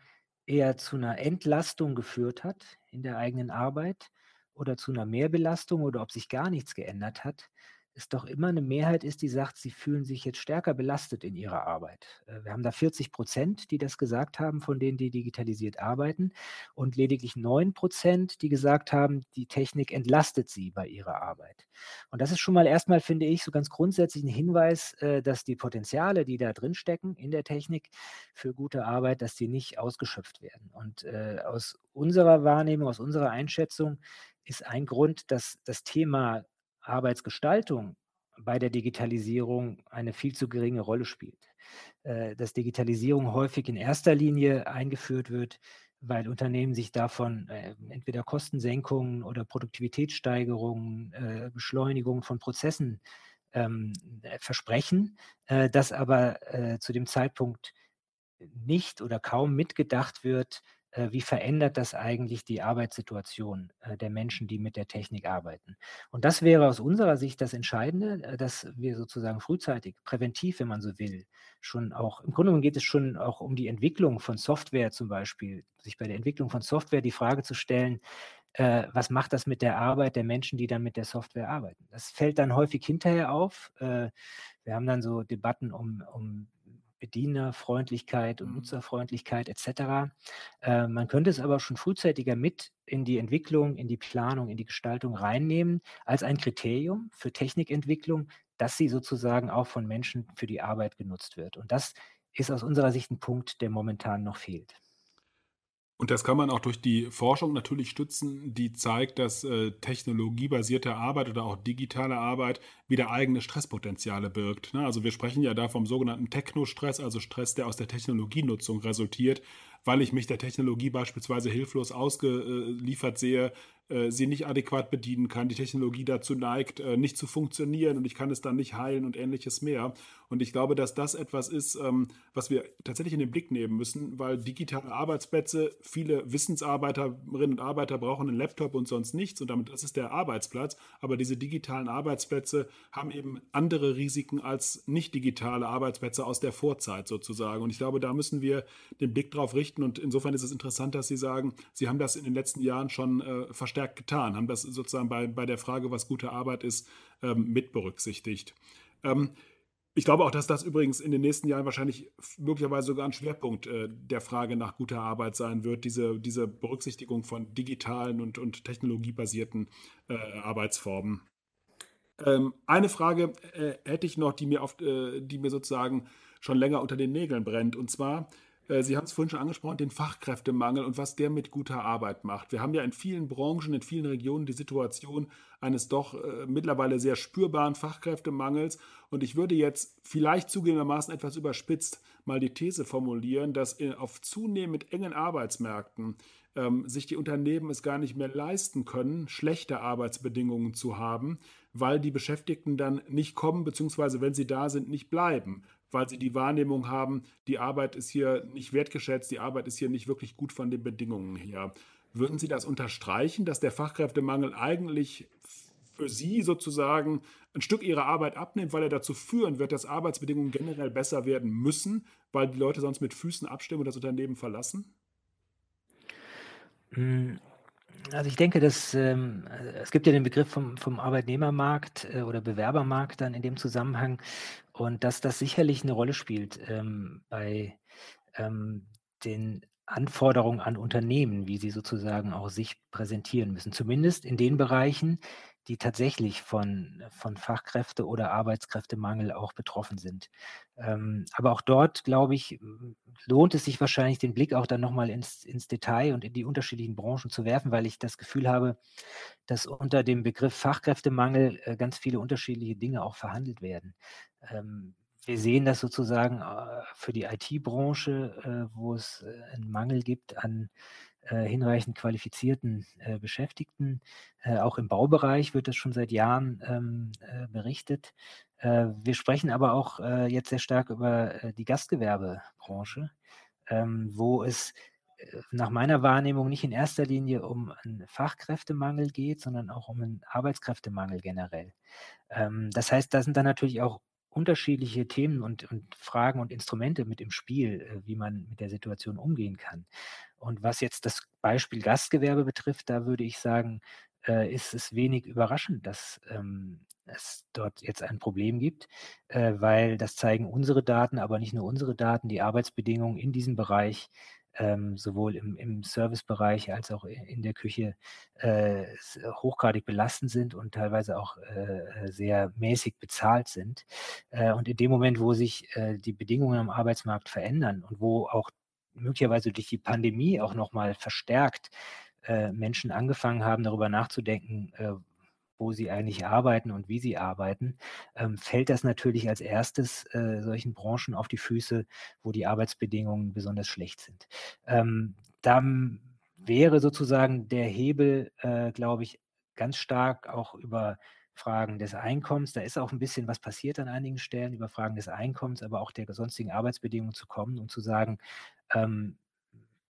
eher zu einer Entlastung geführt hat in der eigenen Arbeit oder zu einer Mehrbelastung oder ob sich gar nichts geändert hat, es doch immer eine Mehrheit ist, die sagt, sie fühlen sich jetzt stärker belastet in ihrer Arbeit. Äh, wir haben da 40 Prozent, die das gesagt haben, von denen, die digitalisiert arbeiten, und lediglich 9 Prozent, die gesagt haben, die Technik entlastet sie bei ihrer Arbeit. Und das ist schon mal erstmal, finde ich, so ganz grundsätzlich ein Hinweis, äh, dass die Potenziale, die da drin stecken in der Technik für gute Arbeit, dass die nicht ausgeschöpft werden. Und äh, aus unserer Wahrnehmung, aus unserer Einschätzung ist ein Grund, dass das Thema Arbeitsgestaltung bei der Digitalisierung eine viel zu geringe Rolle spielt. Äh, dass Digitalisierung häufig in erster Linie eingeführt wird, weil Unternehmen sich davon äh, entweder Kostensenkungen oder Produktivitätssteigerungen, äh, Beschleunigung von Prozessen ähm, versprechen, dass aber zu dem Zeitpunkt nicht oder kaum mitgedacht wird, wie verändert das eigentlich die Arbeitssituation äh, der Menschen, die mit der Technik arbeiten. Und das wäre aus unserer Sicht das Entscheidende, äh, dass wir sozusagen frühzeitig, präventiv, wenn man so will, schon auch, im Grunde genommen geht es schon auch um die Entwicklung von Software zum Beispiel, sich bei der Entwicklung von Software die Frage zu stellen, äh, was macht das mit der Arbeit der Menschen, die dann mit der Software arbeiten. Das fällt dann häufig hinterher auf. Äh, wir haben dann so Debatten um, um Bedienerfreundlichkeit und mhm. Nutzerfreundlichkeit etc. Äh, man könnte es aber schon frühzeitiger mit in die Entwicklung, in die Planung, in die Gestaltung reinnehmen, als ein Kriterium für Technikentwicklung, dass sie sozusagen auch von Menschen für die Arbeit genutzt wird. Und das ist aus unserer Sicht ein Punkt, der momentan noch fehlt. Und das kann man auch durch die Forschung natürlich stützen, die zeigt, dass äh, technologiebasierte Arbeit oder auch digitale Arbeit wieder eigene Stresspotenziale birgt. Ne? Also wir sprechen ja da vom sogenannten Technostress, also Stress, der aus der Technologienutzung resultiert, weil ich mich der Technologie beispielsweise hilflos ausgeliefert sehe, äh, sie nicht adäquat bedienen kann, die Technologie dazu neigt, äh, nicht zu funktionieren und ich kann es dann nicht heilen und ähnliches mehr. Und ich glaube, dass das etwas ist, ähm, was wir tatsächlich in den Blick nehmen müssen, weil digitale Arbeitsplätze, viele Wissensarbeiterinnen und Arbeiter brauchen einen Laptop und sonst nichts und damit das ist der Arbeitsplatz. Aber diese digitalen Arbeitsplätze haben eben andere Risiken als nicht digitale Arbeitsplätze aus der Vorzeit sozusagen. Und ich glaube, da müssen wir den Blick drauf richten. Und insofern ist es interessant, dass Sie sagen, Sie haben das in den letzten Jahren schon äh, verstärkt getan, haben das sozusagen bei, bei der Frage, was gute Arbeit ist, ähm, mit berücksichtigt. Ähm, ich glaube auch, dass das übrigens in den nächsten Jahren wahrscheinlich möglicherweise sogar ein Schwerpunkt äh, der Frage nach guter Arbeit sein wird, diese, diese Berücksichtigung von digitalen und, und technologiebasierten äh, Arbeitsformen. Ähm, eine Frage äh, hätte ich noch, die mir, oft, äh, die mir sozusagen schon länger unter den Nägeln brennt. Und zwar Sie haben es vorhin schon angesprochen, den Fachkräftemangel und was der mit guter Arbeit macht. Wir haben ja in vielen Branchen, in vielen Regionen die Situation eines doch äh, mittlerweile sehr spürbaren Fachkräftemangels. Und ich würde jetzt vielleicht zugegebenermaßen etwas überspitzt mal die These formulieren, dass in, auf zunehmend engen Arbeitsmärkten ähm, sich die Unternehmen es gar nicht mehr leisten können, schlechte Arbeitsbedingungen zu haben, weil die Beschäftigten dann nicht kommen, beziehungsweise wenn sie da sind, nicht bleiben weil sie die Wahrnehmung haben, die Arbeit ist hier nicht wertgeschätzt, die Arbeit ist hier nicht wirklich gut von den Bedingungen her. Würden Sie das unterstreichen, dass der Fachkräftemangel eigentlich für Sie sozusagen ein Stück Ihrer Arbeit abnimmt, weil er dazu führen wird, dass Arbeitsbedingungen generell besser werden müssen, weil die Leute sonst mit Füßen abstimmen und das Unternehmen verlassen? Also ich denke, dass ähm, es gibt ja den Begriff vom, vom Arbeitnehmermarkt äh, oder Bewerbermarkt dann in dem Zusammenhang und dass das sicherlich eine Rolle spielt ähm, bei ähm, den Anforderungen an Unternehmen, wie sie sozusagen auch sich präsentieren müssen. Zumindest in den Bereichen, die tatsächlich von, von Fachkräfte- oder Arbeitskräftemangel auch betroffen sind. Ähm, aber auch dort, glaube ich, lohnt es sich wahrscheinlich, den Blick auch dann nochmal ins, ins Detail und in die unterschiedlichen Branchen zu werfen, weil ich das Gefühl habe, dass unter dem Begriff Fachkräftemangel äh, ganz viele unterschiedliche Dinge auch verhandelt werden. Ähm, wir sehen das sozusagen äh, für die IT-Branche, äh, wo es äh, einen Mangel gibt an hinreichend qualifizierten äh, Beschäftigten. Äh, auch im Baubereich wird das schon seit Jahren ähm, äh, berichtet. Äh, wir sprechen aber auch äh, jetzt sehr stark über die Gastgewerbebranche, ähm, wo es nach meiner Wahrnehmung nicht in erster Linie um einen Fachkräftemangel geht, sondern auch um einen Arbeitskräftemangel generell. Ähm, das heißt, da sind dann natürlich auch unterschiedliche Themen und, und Fragen und Instrumente mit im Spiel, wie man mit der Situation umgehen kann. Und was jetzt das Beispiel Gastgewerbe betrifft, da würde ich sagen, äh, ist es wenig überraschend, dass ähm, es dort jetzt ein Problem gibt, äh, weil das zeigen unsere Daten, aber nicht nur unsere Daten, die Arbeitsbedingungen in diesem Bereich, ähm, sowohl im, im Servicebereich als auch in der Küche, äh, hochgradig belastend sind und teilweise auch äh, sehr mäßig bezahlt sind. Äh, und in dem Moment, wo sich äh, die Bedingungen am Arbeitsmarkt verändern und wo auch möglicherweise durch die Pandemie auch nochmal verstärkt äh, Menschen angefangen haben, darüber nachzudenken, äh, wo sie eigentlich arbeiten und wie sie arbeiten, ähm, fällt das natürlich als erstes äh, solchen Branchen auf die Füße, wo die Arbeitsbedingungen besonders schlecht sind. Ähm, dann wäre sozusagen der Hebel, äh, glaube ich, ganz stark auch über Fragen des Einkommens. Da ist auch ein bisschen was passiert an einigen Stellen über Fragen des Einkommens, aber auch der sonstigen Arbeitsbedingungen zu kommen und zu sagen, ähm,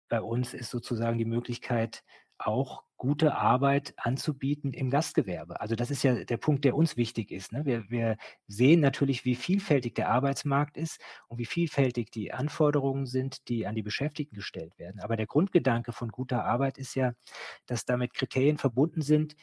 bei uns ist sozusagen die Möglichkeit, auch gute Arbeit anzubieten im Gastgewerbe. Also das ist ja der Punkt, der uns wichtig ist. Ne? Wir, wir, sehen natürlich, wie vielfältig der Arbeitsmarkt ist und wie vielfältig die Anforderungen sind, die an die Beschäftigten gestellt werden. Aber der Grundgedanke von guter Arbeit ist ja, dass damit Kriterien verbunden sind,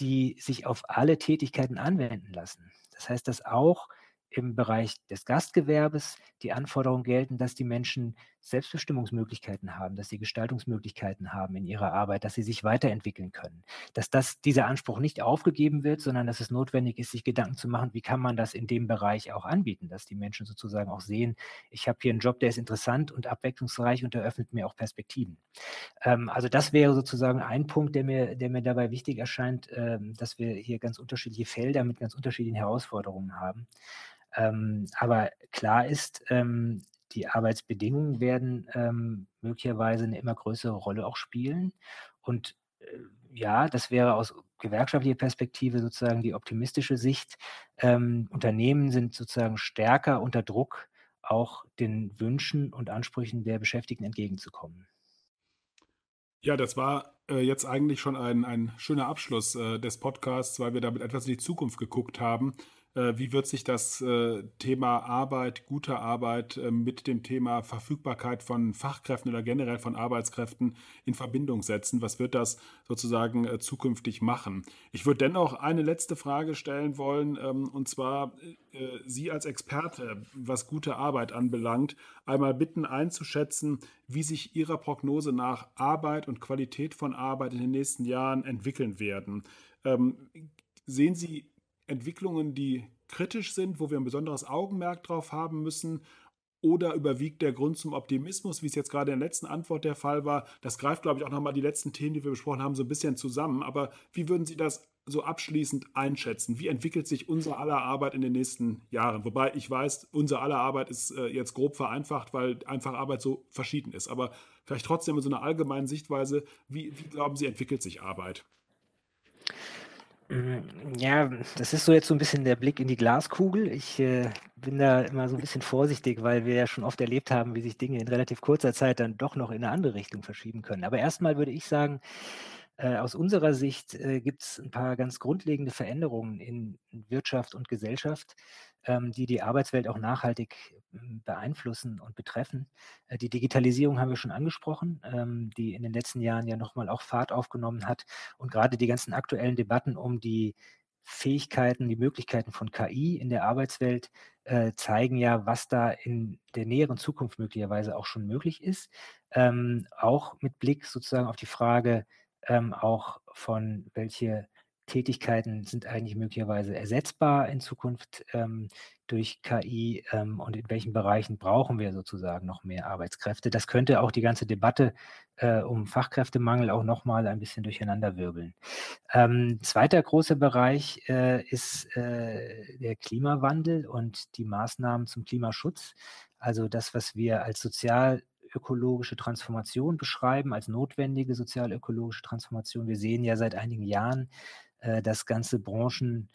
die sich auf alle Tätigkeiten anwenden lassen. Das heißt, dass auch im Bereich des Gastgewerbes die Anforderungen gelten, dass die Menschen Selbstbestimmungsmöglichkeiten haben, dass sie Gestaltungsmöglichkeiten haben in ihrer Arbeit, dass sie sich weiterentwickeln können. Dass das, dieser Anspruch nicht aufgegeben wird, sondern dass es notwendig ist, sich Gedanken zu machen, wie kann man das in dem Bereich auch anbieten, dass die Menschen sozusagen auch sehen, ich habe hier einen Job, der ist interessant und abwechslungsreich und eröffnet mir auch Perspektiven. Ähm, also das wäre sozusagen ein Punkt, der mir, der mir dabei wichtig erscheint, ähm, dass wir hier ganz unterschiedliche Felder mit ganz unterschiedlichen Herausforderungen haben. Ähm, aber klar ist, ähm, die Arbeitsbedingungen werden ähm, möglicherweise eine immer größere Rolle auch spielen. Und äh, ja, das wäre aus gewerkschaftlicher Perspektive sozusagen die optimistische Sicht. Ähm, Unternehmen sind sozusagen stärker unter Druck, auch den Wünschen und Ansprüchen der Beschäftigten entgegenzukommen. Ja, das war äh, jetzt eigentlich schon ein, ein schöner Abschluss äh, des Podcasts, weil wir damit etwas in die Zukunft geguckt haben. Äh, wie wird sich das äh, Thema Arbeit, gute Arbeit äh, mit dem Thema Verfügbarkeit von Fachkräften oder generell von Arbeitskräften in Verbindung setzen? Was wird das sozusagen zukünftig machen? Ich würde dennoch eine letzte Frage stellen wollen, ähm, und zwar Sie als Experte, was gute Arbeit anbelangt, einmal bitten einzuschätzen, wie sich Ihrer Prognose nach Arbeit und Qualität von Arbeit in den nächsten Jahren entwickeln werden. Ähm, sehen Sie Entwicklungen, die kritisch sind, wo wir ein besonderes Augenmerk drauf haben müssen? Oder überwiegt der Grund zum Optimismus, wie es jetzt gerade in der letzten Antwort der Fall war? Das greift, glaube ich, auch nochmal die letzten Themen, die wir besprochen haben, so ein bisschen zusammen. Aber wie würden Sie das so abschließend einschätzen? Wie entwickelt sich unser aller Arbeit in den nächsten Jahren? Wobei ich weiß, unser aller Arbeit ist äh, jetzt grob vereinfacht, weil einfach Arbeit so verschieden ist. Aber vielleicht trotzdem in so einer allgemeinen Sichtweise, wie, wie glauben Sie, entwickelt sich Arbeit? Mm, ja, das ist so jetzt so ein bisschen der Blick in die Glaskugel. Ich äh, bin da immer so ein bisschen vorsichtig, weil wir ja schon oft erlebt haben, wie sich Dinge in relativ kurzer Zeit dann doch noch in eine andere Richtung verschieben können. Aber erstmal würde ich sagen, äh, aus unserer Sicht äh, gibt es ein paar ganz grundlegende Veränderungen in Wirtschaft und Gesellschaft, ähm, die die Arbeitswelt auch nachhaltig hm, beeinflussen und betreffen. Äh, die Digitalisierung haben wir schon angesprochen, ähm, die in den letzten Jahren ja nochmal auch Fahrt aufgenommen hat. Und gerade die ganzen aktuellen Debatten um die Fähigkeiten, die Möglichkeiten von KI in der Arbeitswelt äh, zeigen ja, was da in der näheren Zukunft möglicherweise auch schon möglich ist. Ähm, auch mit Blick sozusagen auf die Frage ähm, auch von welche Tätigkeiten sind eigentlich möglicherweise ersetzbar in Zukunft ähm, durch KI ähm, und in welchen Bereichen brauchen wir sozusagen noch mehr Arbeitskräfte. Das könnte auch die ganze Debatte äh, um Fachkräftemangel auch nochmal ein bisschen durcheinanderwirbeln. Ähm, zweiter großer Bereich äh, ist äh, der Klimawandel und die Maßnahmen zum Klimaschutz. Also das, was wir als sozial ökologische Transformation beschreiben, als notwendige sozial-ökologische Transformation. Wir sehen ja seit einigen Jahren, äh, dass ganze Branchen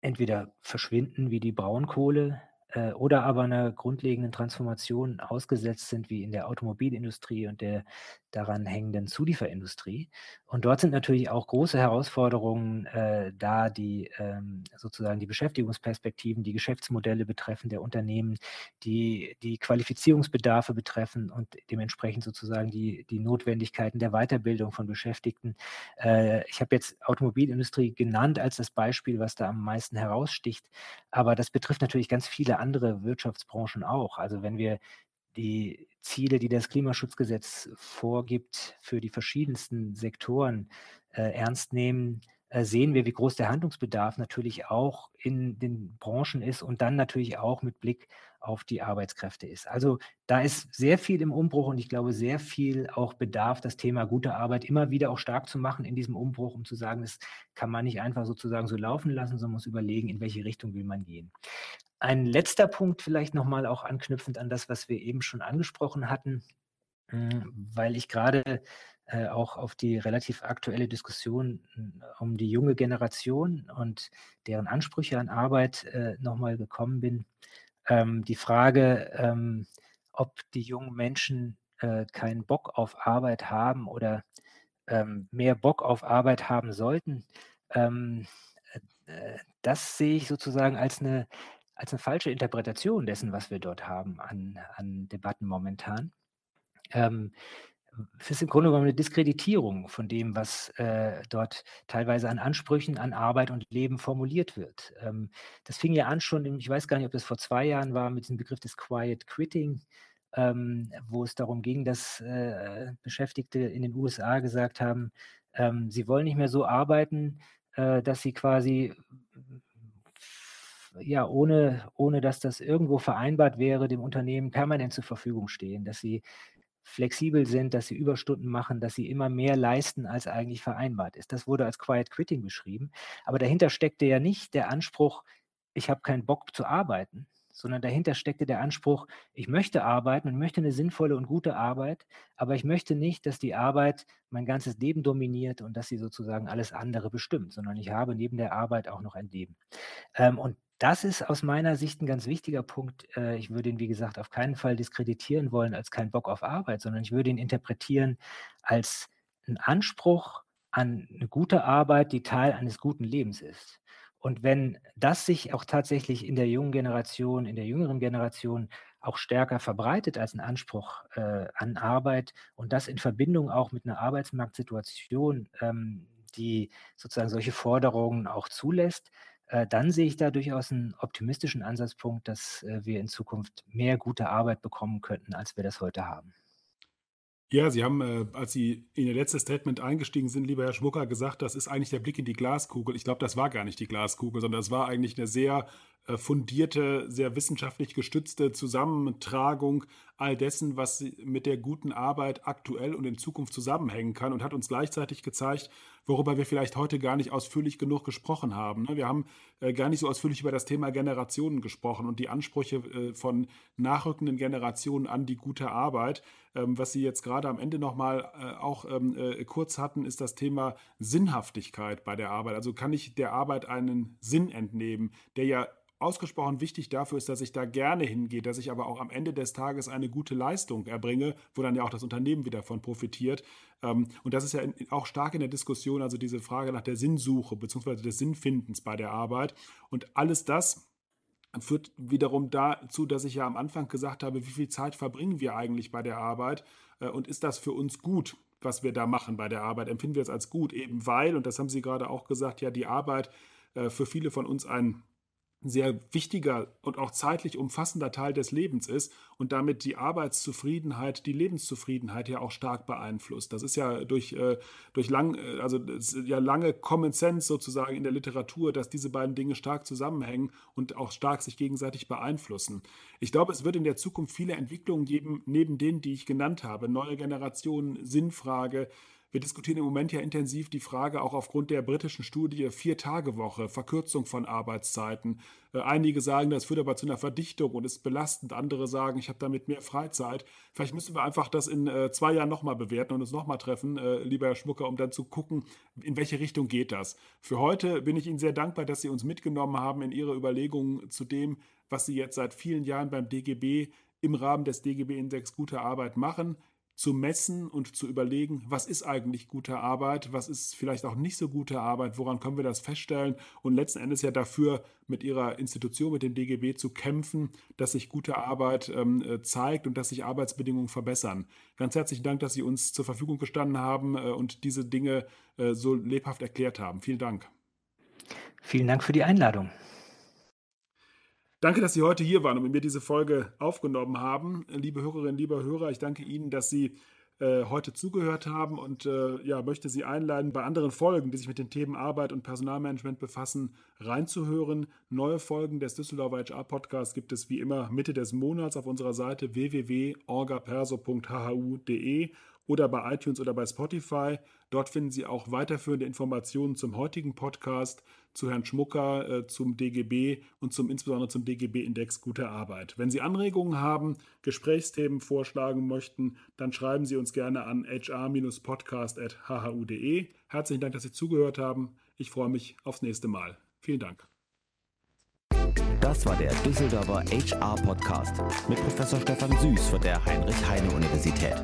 entweder verschwinden wie die Braunkohle äh, oder aber einer grundlegenden Transformation ausgesetzt sind, wie in der Automobilindustrie und der daran hängenden Zulieferindustrie. Und dort sind natürlich auch große Herausforderungen äh, da, die ähm, sozusagen die Beschäftigungsperspektiven, die Geschäftsmodelle betreffen der Unternehmen, die die Qualifizierungsbedarfe betreffen und dementsprechend sozusagen die, die Notwendigkeiten der Weiterbildung von Beschäftigten. Äh, ich habe jetzt Automobilindustrie genannt als das Beispiel, was da am meisten heraussticht, aber das betrifft natürlich ganz viele andere Wirtschaftsbranchen auch. Also wenn wir die Ziele, die das Klimaschutzgesetz vorgibt, für die verschiedensten Sektoren äh, ernst nehmen, äh, sehen wir, wie groß der Handlungsbedarf natürlich auch in den Branchen ist und dann natürlich auch mit Blick auf die Arbeitskräfte ist. Also da ist sehr viel im Umbruch und ich glaube sehr viel auch Bedarf, das Thema gute Arbeit immer wieder auch stark zu machen in diesem Umbruch, um zu sagen, das kann man nicht einfach sozusagen so laufen lassen, sondern muss überlegen, in welche Richtung will man gehen. Ein letzter Punkt vielleicht nochmal auch anknüpfend an das, was wir eben schon angesprochen hatten, hm, weil ich gerade äh, auch auf die relativ aktuelle Diskussion hm, um die junge Generation und deren Ansprüche an Arbeit äh, nochmal gekommen bin. Ähm, die Frage, ähm, ob die jungen Menschen äh, keinen Bock auf Arbeit haben oder ähm, mehr Bock auf Arbeit haben sollten, ähm, äh, das sehe ich sozusagen als eine, als eine falsche Interpretation dessen, was wir dort haben an, an Debatten momentan. Ähm, es ist im Grunde genommen eine Diskreditierung von dem, was äh, dort teilweise an Ansprüchen an Arbeit und Leben formuliert wird. Ähm, das fing ja an schon, in, ich weiß gar nicht, ob das vor zwei Jahren war, mit diesem Begriff des Quiet Quitting, ähm, wo es darum ging, dass äh, Beschäftigte in den USA gesagt haben, ähm, sie wollen nicht mehr so arbeiten, äh, dass sie quasi ja, ohne, ohne dass das irgendwo vereinbart wäre, dem Unternehmen permanent zur Verfügung stehen, dass sie flexibel sind, dass sie Überstunden machen, dass sie immer mehr leisten, als eigentlich vereinbart ist. Das wurde als Quiet Quitting beschrieben. Aber dahinter steckte ja nicht der Anspruch, ich habe keinen Bock zu arbeiten, sondern dahinter steckte der Anspruch, ich möchte arbeiten und möchte eine sinnvolle und gute Arbeit, aber ich möchte nicht, dass die Arbeit mein ganzes Leben dominiert und dass sie sozusagen alles andere bestimmt, sondern ich habe neben der Arbeit auch noch ein Leben. Ähm, und das ist aus meiner Sicht ein ganz wichtiger Punkt. Äh, ich würde ihn, wie gesagt, auf keinen Fall diskreditieren wollen als kein Bock auf Arbeit, sondern ich würde ihn interpretieren als einen Anspruch an eine gute Arbeit, die Teil eines guten Lebens ist. Und wenn das sich auch tatsächlich in der jungen Generation, in der jüngeren Generation auch stärker verbreitet als ein Anspruch äh, an Arbeit und das in Verbindung auch mit einer Arbeitsmarktsituation, ähm, die sozusagen solche Forderungen auch zulässt, äh, dann sehe ich da durchaus einen optimistischen Ansatzpunkt, dass äh, wir in Zukunft mehr gute Arbeit bekommen könnten, als wir das heute haben. Ja, Sie haben, äh, als Sie in Ihr letztes Statement eingestiegen sind, lieber Herr Schmucker, gesagt, das ist eigentlich der Blick in die Glaskugel. Ich glaube, das war gar nicht die Glaskugel, sondern das war eigentlich eine sehr fundierte, sehr wissenschaftlich gestützte Zusammentragung all dessen, was mit der guten Arbeit aktuell und in Zukunft zusammenhängen kann und hat uns gleichzeitig gezeigt, worüber wir vielleicht heute gar nicht ausführlich genug gesprochen haben. Ne? Wir haben äh, gar nicht so ausführlich über das Thema Generationen gesprochen und die Ansprüche äh, von nachrückenden Generationen an die gute Arbeit. Ähm, was Sie jetzt gerade am Ende nochmal auch ähm, kurz hatten, ist das Thema Sinnhaftigkeit bei der Arbeit. Also kann ich der Arbeit einen Sinn entnehmen, der ja ausgesprochen wichtig dafür ist, dass ich da gerne hingehe, dass ich aber auch am Ende des Tages eine gute Leistung erbringe, wo dann ja auch das Unternehmen wieder davon profitiert. Ähm, und das ist ja auch stark in der Diskussion, also diese Frage nach der Sinnsuche bzw. des Sinnfindens bei der Arbeit. Und alles das führt wiederum dazu, dass ich ja am Anfang gesagt habe, wie viel Zeit verbringen wir eigentlich bei der Arbeit äh, und ist das für uns gut? was wir da machen bei der Arbeit, empfinden wir es als gut, eben weil, und das haben Sie gerade auch gesagt, ja, die Arbeit äh, für viele von uns ein sehr wichtiger und auch zeitlich umfassender Teil des Lebens ist und damit die Arbeitszufriedenheit, die Lebenszufriedenheit ja auch stark beeinflusst. Das ist ja durch, äh, durch lang, äh, also ja lange Common Sense sozusagen in der Literatur, dass diese beiden Dinge stark zusammenhängen und auch stark sich gegenseitig beeinflussen. Ich glaube, es wird in der Zukunft viele Entwicklungen geben, neben denen, die ich genannt habe. Neue Generationen, Sinnfrage, wir diskutieren im Moment ja intensiv die Frage, auch aufgrund der britischen Studie, Vier-Tage-Woche, Verkürzung von Arbeitszeiten. Äh, einige sagen, das führt aber zu einer Verdichtung und ist belastend. Andere sagen, ich habe damit mehr Freizeit. Vielleicht müssen wir einfach das in äh, zwei Jahren nochmal bewerten und uns nochmal treffen, äh, lieber Herr Schmucker, um dann zu gucken, in welche Richtung geht das. Für heute bin ich Ihnen sehr dankbar, dass Sie uns mitgenommen haben in Ihre Überlegungen zu dem, was Sie jetzt seit vielen Jahren beim DGB im Rahmen des DGB-Index gute Arbeit machen zu messen und zu überlegen, was ist eigentlich gute Arbeit, was ist vielleicht auch nicht so gute Arbeit, woran können wir das feststellen und letzten Endes ja dafür mit ihrer Institution, mit dem DGB zu kämpfen, dass sich gute Arbeit ähm, äh, zeigt und dass sich Arbeitsbedingungen verbessern. Ganz herzlichen Dank, dass Sie uns zur Verfügung gestanden haben äh, und diese Dinge äh, so lebhaft erklärt haben. Vielen Dank. Vielen Dank für die Einladung. Danke, dass Sie heute hier waren und mit mir diese Folge aufgenommen haben. Liebe Hörerinnen, lieber Hörer, ich danke Ihnen, dass Sie äh, heute zugehört haben und äh, ja, möchte Sie einladen, bei anderen Folgen, die sich mit den Themen Arbeit und Personalmanagement befassen, reinzuhören. Neue Folgen des Düsseldorfer HR Podcasts gibt es wie immer Mitte des Monats auf unserer Seite www.orgaperso.hu.de oder bei iTunes oder bei Spotify. Dort finden Sie auch weiterführende Informationen zum heutigen Podcast, zu Herrn Schmucker, äh, zum DGB und zum insbesondere zum DGB-Index Gute Arbeit. Wenn Sie Anregungen haben, Gesprächsthemen vorschlagen möchten, dann schreiben Sie uns gerne an hr-podcast.hhu.de. Herzlichen Dank, dass Sie zugehört haben. Ich freue mich aufs nächste Mal. Vielen Dank. Das war der Düsseldorfer HR Podcast mit Professor Stefan Süß von der Heinrich-Heine-Universität.